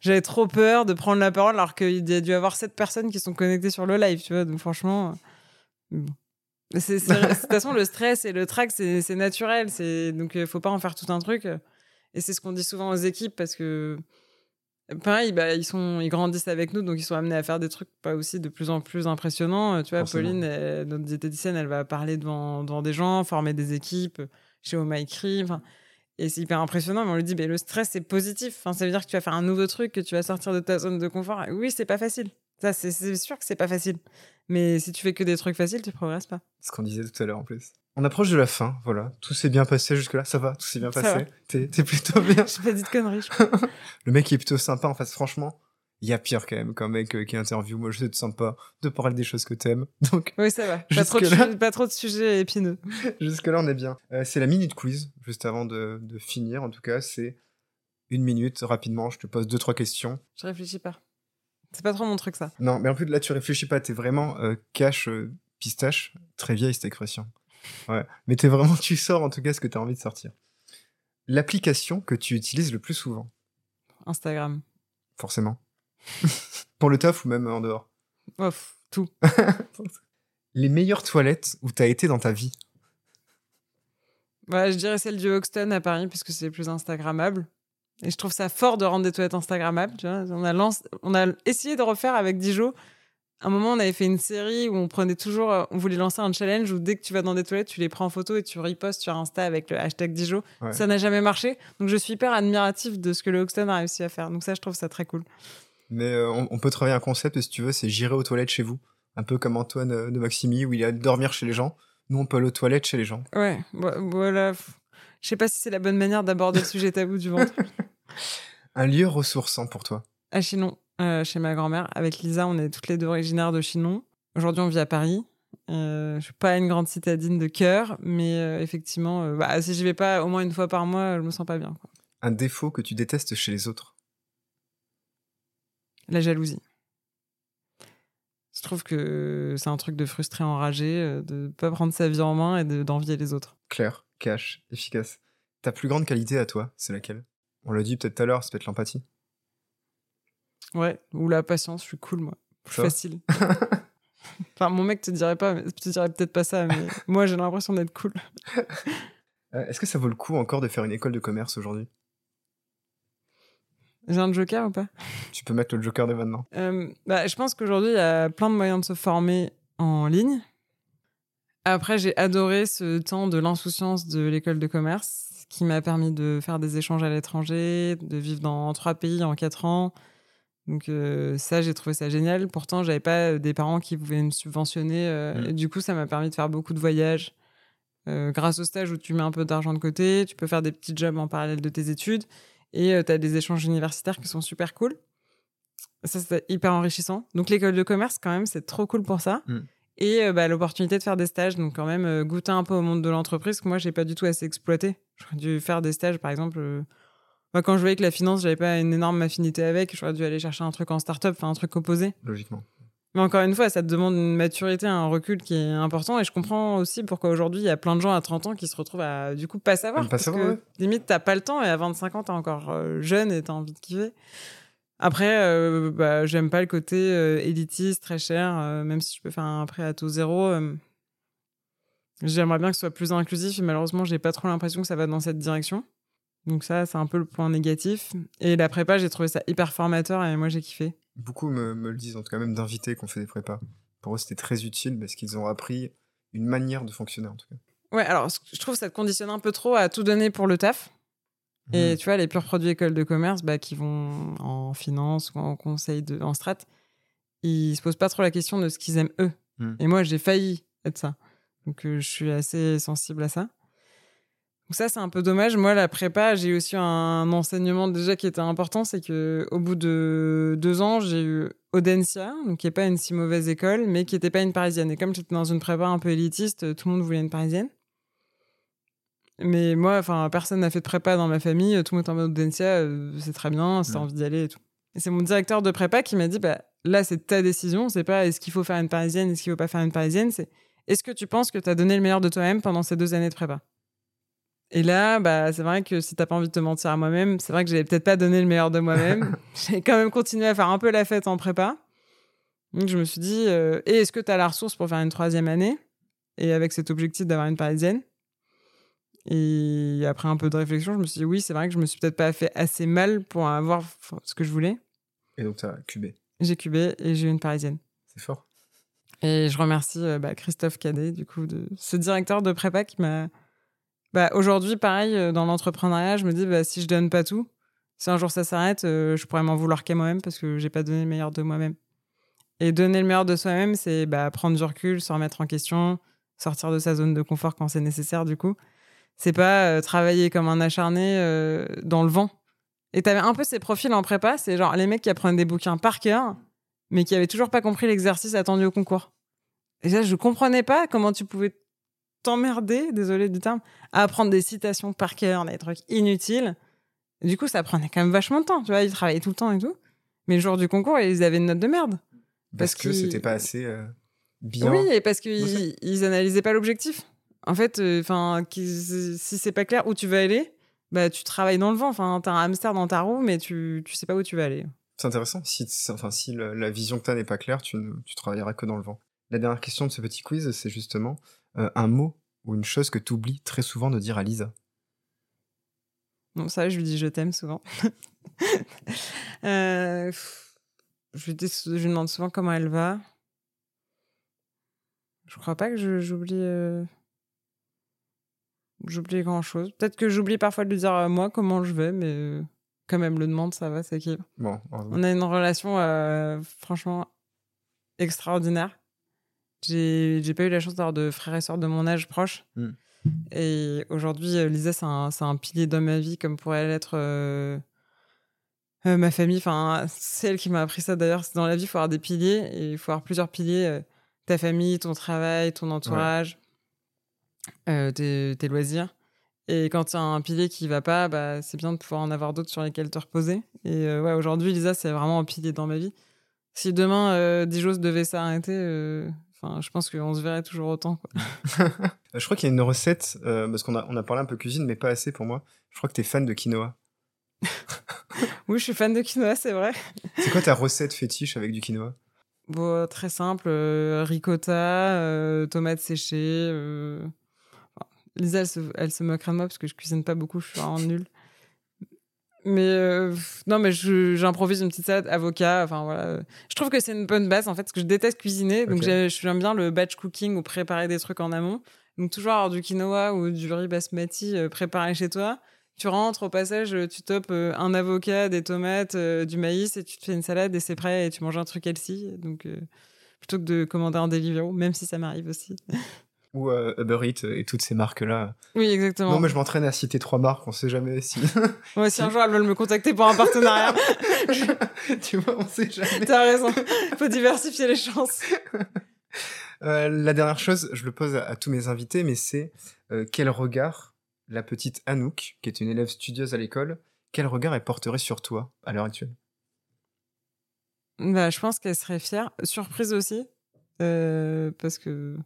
j'avais trop peur de prendre la parole alors qu'il y a dû y avoir sept personnes qui sont connectées sur le live, tu vois. Donc franchement, euh, de toute façon, le stress et le trac, c'est, naturel. Donc, il faut pas en faire tout un truc. Et c'est ce qu'on dit souvent aux équipes parce que pareil, bah, ils, sont, ils grandissent avec nous, donc ils sont amenés à faire des trucs pas aussi de plus en plus impressionnants. Euh, tu vois, Pauline, notre diététicienne, elle va parler devant, devant, des gens, former des équipes chez Omaikri. Et c'est hyper impressionnant, mais on lui dit, bah, le stress, c'est positif. Enfin, ça veut dire que tu vas faire un nouveau truc, que tu vas sortir de ta zone de confort. oui, c'est pas facile. Ça, c'est sûr que c'est pas facile. Mais si tu fais que des trucs faciles, tu progresses pas. Ce qu'on disait tout à l'heure en plus. On approche de la fin, voilà. Tout s'est bien passé jusque-là, ça va, tout s'est bien passé. T'es plutôt bien. J'ai pas dit de conneries, je Le mec est plutôt sympa, en fait, franchement. Il y a pire quand même, qu'un mec euh, qui interview. Moi, je sais sympa de parler des choses que t'aimes. Donc, oui, ça va. Pas trop, de, pas trop, de, sujets épineux. Jusque-là, on est bien. Euh, c'est la minute quiz, juste avant de, de finir. En tout cas, c'est une minute, rapidement. Je te pose deux, trois questions. Je réfléchis pas. C'est pas trop mon truc, ça. Non, mais en plus, là, tu réfléchis pas. T'es vraiment euh, cash pistache. Très vieille, cette expression. Ouais. Mais t'es vraiment, tu sors en tout cas ce que tu as envie de sortir. L'application que tu utilises le plus souvent Instagram. Forcément. Pour le taf ou même en dehors Ouf, tout. Les meilleures toilettes où t'as été dans ta vie bah, Je dirais celle du Hoxton à Paris, puisque c'est plus Instagrammable. Et je trouve ça fort de rendre des toilettes Instagrammables. Tu vois on, a on a essayé de refaire avec Dijon un moment, on avait fait une série où on prenait toujours, euh, on voulait lancer un challenge où dès que tu vas dans des toilettes, tu les prends en photo et tu repostes sur Insta avec le hashtag Dijon. Ça n'a jamais marché. Donc je suis hyper admiratif de ce que le Hoxton a réussi à faire. Donc ça, je trouve ça très cool. Mais euh, on, peut travailler un concept, si tu veux, c'est j'irai aux toilettes chez vous. Un peu comme Antoine euh, de Maximi, où il a dormir chez les gens. Nous, on peut aller aux toilettes chez les gens. Ouais, voilà. Je sais pas si c'est la bonne manière d'aborder le sujet tabou du ventre. un lieu ressourçant pour toi À Chinon. Euh, chez ma grand-mère. Avec Lisa, on est toutes les deux originaires de Chinon. Aujourd'hui, on vit à Paris. Euh, je suis pas une grande citadine de cœur, mais euh, effectivement, bah, si je vais pas au moins une fois par mois, je me sens pas bien. Quoi. Un défaut que tu détestes chez les autres? La jalousie. Je trouve que c'est un truc de frustré, enragé, de pas prendre sa vie en main et d'envier les autres. Clair, cash, efficace. Ta plus grande qualité à toi, c'est laquelle? On l'a dit peut-être tout à l'heure, c'est peut-être l'empathie. Ouais, ou la patience, je suis cool, moi. Plus facile. enfin, mon mec te dirait pas, te dirait peut-être pas ça, mais moi j'ai l'impression d'être cool. Euh, est-ce que ça vaut le coup encore de faire une école de commerce aujourd'hui? J'ai un joker ou pas? Tu peux mettre le joker de maintenant. Euh, bah, je pense qu'aujourd'hui il y a plein de moyens de se former en ligne. Après, j'ai adoré ce temps de l'insouciance de l'école de commerce qui m'a permis de faire des échanges à l'étranger, de vivre dans trois pays en quatre ans, donc euh, ça, j'ai trouvé ça génial. Pourtant, j'avais pas euh, des parents qui pouvaient me subventionner. Euh, mmh. du coup, ça m'a permis de faire beaucoup de voyages. grâce au stage où tu mets un peu d'argent de côté, tu peux faire des petits jobs en parallèle de tes études et tu as des échanges universitaires qui sont super cool. Ça, c'est hyper enrichissant. Donc l'école de commerce, quand même, c'est trop cool pour ça. Mmh. Et bah, l'opportunité de faire des stages, donc quand même goûter un peu au monde de l'entreprise que moi, j'ai pas du tout assez exploité. J'aurais dû faire des stages, par exemple quand je voyais que la finance, j'avais pas une énorme affinité avec, j'aurais dû aller chercher un truc en start-up, enfin un truc opposé. Logiquement. Mais encore une fois, ça te demande une maturité, un recul qui est important. Et je comprends aussi pourquoi aujourd'hui, il y a plein de gens à 30 ans qui se retrouvent à du coup pas savoir. Pas parce savoir, que limite, t'as pas le temps et à 25 ans, t'es encore euh, jeune et t'as envie de kiffer. Après, euh, bah, j'aime pas le côté euh, élitiste, très cher, même si je peux faire un prêt à taux zéro. J'aimerais bien que ce soit plus inclusif, mais malheureusement, j'ai pas trop l'impression que ça va dans cette direction. Donc ça, c'est un peu le point négatif. Et la prépa, j'ai trouvé ça hyper formateur et moi, j'ai kiffé. Beaucoup me, le disent, en tout cas même d'invités qu'on fait des prépas. Pour eux, c'était très utile parce qu'ils ont appris une manière de fonctionner, en tout cas. Ouais, alors je trouve que ça te conditionne un peu trop à tout donner pour le taf. Et mhm. tu vois, les purs produits écoles de commerce bah, qui vont en finance ou en conseil, de, en strat, ils se posent pas trop la question de ce qu'ils aiment eux. Mhm. Et moi, j'ai failli être ça. Donc euh, je suis assez sensible à ça. Donc ça, c'est un peu dommage. Moi, la prépa, j'ai aussi un enseignement déjà qui était important, c'est que au bout de deux ans, j'ai eu Audencia, donc qui est pas une si mauvaise école, mais qui n'était pas une parisienne. Et comme j'étais dans une prépa un peu élitiste, tout le monde voulait une parisienne. Mais moi, enfin, personne n'a fait de prépa dans ma famille. Tout le monde est en mode Audencia, euh, c'est très bien, c'est envie d'y aller et tout. Et c'est mon directeur de prépa qui m'a dit, bah, là, c'est ta décision. C'est pas est-ce qu'il faut faire une parisienne, est-ce qu'il faut pas faire une parisienne? C'est est-ce que tu penses que tu as donné le meilleur de toi-même pendant ces deux années de prépa? Et là, bah, c'est vrai que si t'as pas envie de te mentir à moi-même, c'est vrai que j'avais peut-être pas donné le meilleur de moi-même. j'ai quand même continué à faire un peu la fête en prépa. Donc je me suis dit, euh, et est-ce que tu as la ressource pour faire une troisième année? Et avec cet objectif d'avoir une parisienne. Et après un peu de réflexion, je me suis dit, oui, c'est vrai que je me suis peut-être pas fait assez mal pour avoir ce que je voulais. Et donc tu as cubé J'ai cubé et j'ai eu une parisienne. C'est fort. Et je remercie euh, bah, Christophe Cadet, du coup, de ce directeur de prépa qui m'a. Bah, Aujourd'hui, pareil, euh, dans l'entrepreneuriat, je me dis, bah, si je donne pas tout, si un jour ça s'arrête, je pourrais m'en vouloir qu'à moi-même parce que j'ai pas donné le meilleur de moi-même. Et donner le meilleur de soi-même, c'est bah, prendre du recul, se remettre en question, sortir de sa zone de confort quand c'est nécessaire, du coup. C'est pas euh, travailler comme un acharné euh, dans le vent. Et t'avais un peu ces profils en prépa, c'est genre les mecs qui apprennent des bouquins par cœur, mais qui avaient toujours pas compris l'exercice attendu au concours. Et là, je comprenais pas comment tu pouvais t'emmerder, désolé du terme, à apprendre des citations par cœur, des trucs inutiles. du coup, ça prenait quand même vachement de temps, tu vois, ils travaillaient tout le temps et tout. Mais le jour du concours, ils avaient une note de merde. Parce, que c'était pas assez euh, bien. Oui, et parce qu'ils ils analysaient pas l'objectif. En fait, euh, enfin, si c'est pas clair où tu vas aller, bah tu travailles dans le vent. Enfin, t'as un hamster dans ta roue, mais tu tu sais pas où tu vas aller. C'est intéressant. Si enfin si la vision que t'as n'est pas claire, tu ne tu travailleras que dans le vent. La dernière question de ce petit quiz, c'est justement euh, un mot ou une chose que tu oublies très souvent de dire à Lisa. Non, ça, je lui dis je t'aime souvent. euh, je lui, demande souvent comment elle va. Je crois pas que j'oublie. Euh, j'oublie grand chose. Peut-être que j'oublie parfois de lui dire à moi comment je vais, mais quand même, le demande, ça va, c'est qui? Bon, on a une relation euh, franchement extraordinaire. J'ai pas eu la chance d'avoir de frères et sœurs de mon âge proches. Hmm. Et aujourd'hui, Lisa, c'est un, un, pilier dans ma vie, comme pourrait l'être euh, ma famille, enfin, c'est elle qui m'a appris ça d'ailleurs. Dans la vie, il faut avoir des piliers et il faut avoir plusieurs piliers euh, ta famille, ton travail, ton entourage, euh, tes, loisirs. Et quand tu as un pilier qui va pas, bah, c'est bien de pouvoir en avoir d'autres sur lesquels te reposer. Et ouais, aujourd'hui, Lisa, c'est vraiment un pilier dans ma vie. Si demain, Dijos devait s'arrêter, enfin, je pense qu'on se verrait toujours autant. je crois qu'il y a une recette, parce qu'on a, on a parlé un peu cuisine, mais pas assez pour moi. Je crois que tu es fan de quinoa. oui, je suis fan de quinoa, c'est vrai. C'est quoi ta recette fétiche avec du quinoa? Bon, Très simple, euh, ricotta, euh, tomates séchées. Euh, Lisa, elle se, elle se moquerait de moi parce que je cuisine pas beaucoup, je suis vraiment nulle. Mais non, mais j'improvise une petite salade, avocat, enfin voilà. Je trouve que c'est une bonne base en fait, parce que je déteste cuisiner, donc j'aime bien le batch cooking ou préparer des trucs en amont. Donc toujours avoir du quinoa ou du riz basmati préparé chez toi tu rentres au passage, tu topes euh, un avocat, des tomates, euh, du maïs et tu te fais une salade et c'est prêt et tu manges un truc healthy. Donc euh, plutôt que de commander un Deliveroo, même si ça m'arrive aussi. Ou Uber Eats et toutes ces marques-là. Oui, exactement. Non, mais je m'entraîne à citer trois marques, on sait jamais si. Moi, si un jour elles veulent me contacter pour un partenariat. tu vois, on sait jamais. T'as raison, faut diversifier les chances. la dernière chose, je le pose à, tous mes invités, mais c'est quel regard la petite Anouk, qui est une élève studieuse à l'école, quel regard elle porterait sur toi à l'heure actuelle? Bah, Je pense qu'elle serait fière, surprise aussi, euh, parce que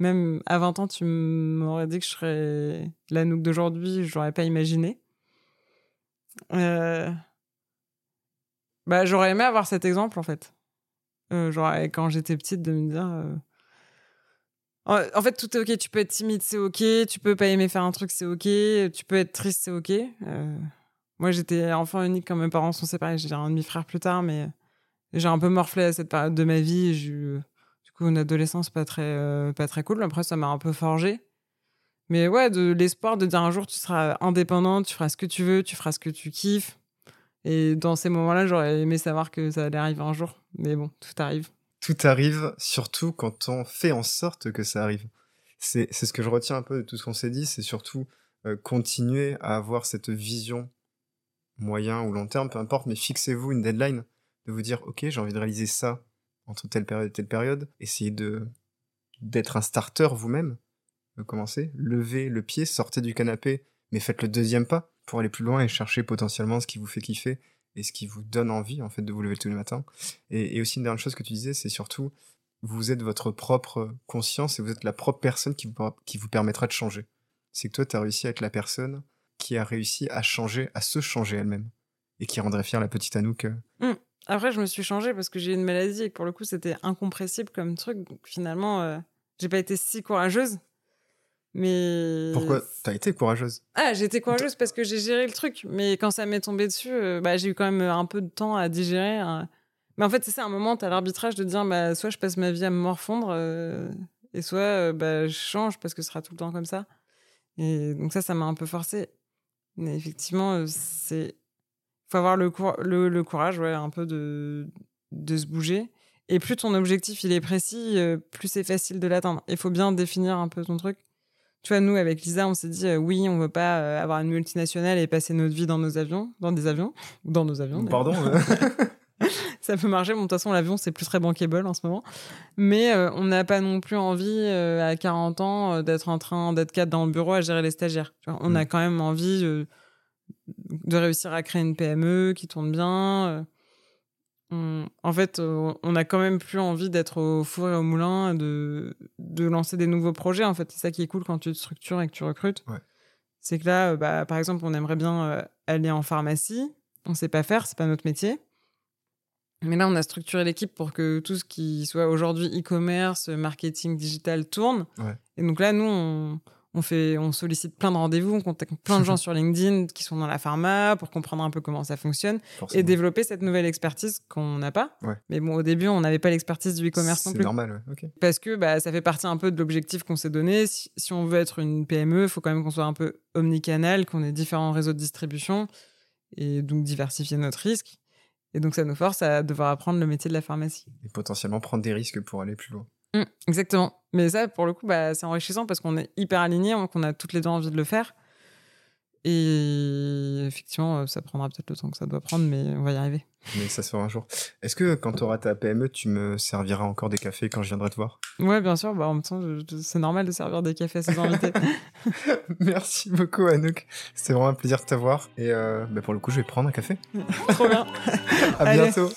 même à 20 ans, tu m'aurais dit que je serais l'Anouk d'aujourd'hui, je l'aurais pas imaginé. Euh, bah, j'aurais aimé avoir cet exemple en fait. Euh, genre, quand j'étais petite, de me dire en fait, tout est ok. Tu peux être timide, c'est ok. Tu peux pas aimer faire un truc, c'est ok. Tu peux être triste, c'est ok. Euh, moi, j'étais enfant unique quand mes parents sont séparés. J'ai un demi-frère plus tard, mais j'ai un peu morflé à cette période de ma vie. Une adolescence pas très, euh, pas très cool. Après, ça m'a un peu forgé. Mais ouais, de l'espoir de dire un jour, tu seras indépendante, tu feras ce que tu veux, tu feras ce que tu kiffes. Et dans ces moments-là, j'aurais aimé savoir que ça allait arriver un jour. Mais bon, tout arrive tout arrive, surtout quand on fait en sorte que ça arrive. C'est ce que je retiens un peu de tout ce qu'on s'est dit, c'est surtout euh, continuer à avoir cette vision moyen ou long terme, peu importe, mais fixez-vous une deadline, de vous dire, ok, j'ai envie de réaliser ça entre telle période et telle période, essayez de d'être un starter vous-même, commencez, levez le pied, sortez du canapé, mais faites le deuxième pas pour aller plus loin et chercher potentiellement ce qui vous fait kiffer et ce qui vous donne envie en fait de vous lever tous les matins. Et, aussi une dernière chose que tu disais, c'est surtout vous êtes votre propre conscience et vous êtes la propre personne qui vous, qui vous permettra de changer. c'est que toi, tu as réussi à être la personne qui a réussi à changer, à se changer elle-même. Et qui rendrait fière la petite Anouk. euh. Hum. Après, je me suis changée parce que j'ai eu une maladie et que pour le coup, c'était incompressible comme truc. Donc finalement, euh, j'ai pas été si courageuse. Mais. Pourquoi T'as été courageuse? Ah, j'ai été courageuse parce que j'ai géré le truc. Mais quand ça m'est tombé dessus, euh, bah, j'ai eu quand même un peu de temps à digérer. hein. Mais en fait, c'est ça, à un moment, t'as l'arbitrage de dire, bah, soit je passe ma vie à me morfondre, euh, et soit euh, bah, je change parce que ce sera tout le temps comme ça. Et donc ça, ça m'a un peu forcé. Mais effectivement, c'est... faut avoir le, cour- le, le courage, ouais, un peu de, de se bouger. Et plus ton objectif, il est précis, euh, plus c'est facile de l'atteindre. Il faut bien définir un peu ton truc. Tu vois, nous, avec Lisa, on s'est dit, euh, oui, on veut pas euh, avoir une multinationale et passer notre vie dans nos avions, dans des avions, ou dans nos avions. Pardon ça peut marcher. Bon, de toute façon, l'avion, c'est plus très bankable en ce moment. Mais on n'a pas non plus envie, à 40 ans, d'être en train d'être quatre dans le bureau à gérer les stagiaires. Tu vois, on Mm. a quand même envie de réussir à créer une PME qui tourne bien. euh. On- en fait, euh, on a quand même plus envie d'être au four et au moulin, de, de lancer des nouveaux projets. En fait, c'est ça qui est cool quand tu te structures et que tu recrutes. Ouais. C'est que là, euh, bah, par exemple, on aimerait bien aller en pharmacie. On sait pas faire, c'est pas notre métier. Mais là, on a structuré l'équipe pour que tout ce qui soit aujourd'hui e-commerce, marketing digital tourne. Ouais. Et donc là, nous, on, on fait, on sollicite plein de rendez-vous, on contacte plein de gens sur LinkedIn qui sont dans la pharma pour comprendre un peu comment ça fonctionne et développer cette nouvelle expertise qu'on n'a pas. Ouais. Mais bon, au début, on n'avait pas l'expertise du e-commerce non C'est plus. normal, ouais. ok. Parce que bah, ça fait partie un peu de l'objectif qu'on s'est donné. Si, si on veut être une PME, il faut quand même qu'on soit un peu omnicanal, qu'on ait différents réseaux de distribution et donc diversifier notre risque. Et donc ça nous force à devoir apprendre le métier de la pharmacie. Et potentiellement prendre des risques pour aller plus loin. Mm, exactement. Mais ça, pour le coup, bah, c'est enrichissant parce qu'on est hyper alignés, hein, qu'on a toutes les deux envie de le faire. Et effectivement, euh, ça prendra peut-être le temps que ça doit prendre, mais on va y arriver. Mais ça se fera un jour. Est-ce que quand tu auras ta PME, tu me serviras encore des cafés quand je viendrai te voir? Ouais, bien sûr. Bah, en même temps, c'est normal de servir des cafés à ses invités. Merci beaucoup, Anouk. C'était vraiment un plaisir de t'avoir. Et euh, bah, pour le coup, je vais prendre un café. Trop bien. À Allez. bientôt.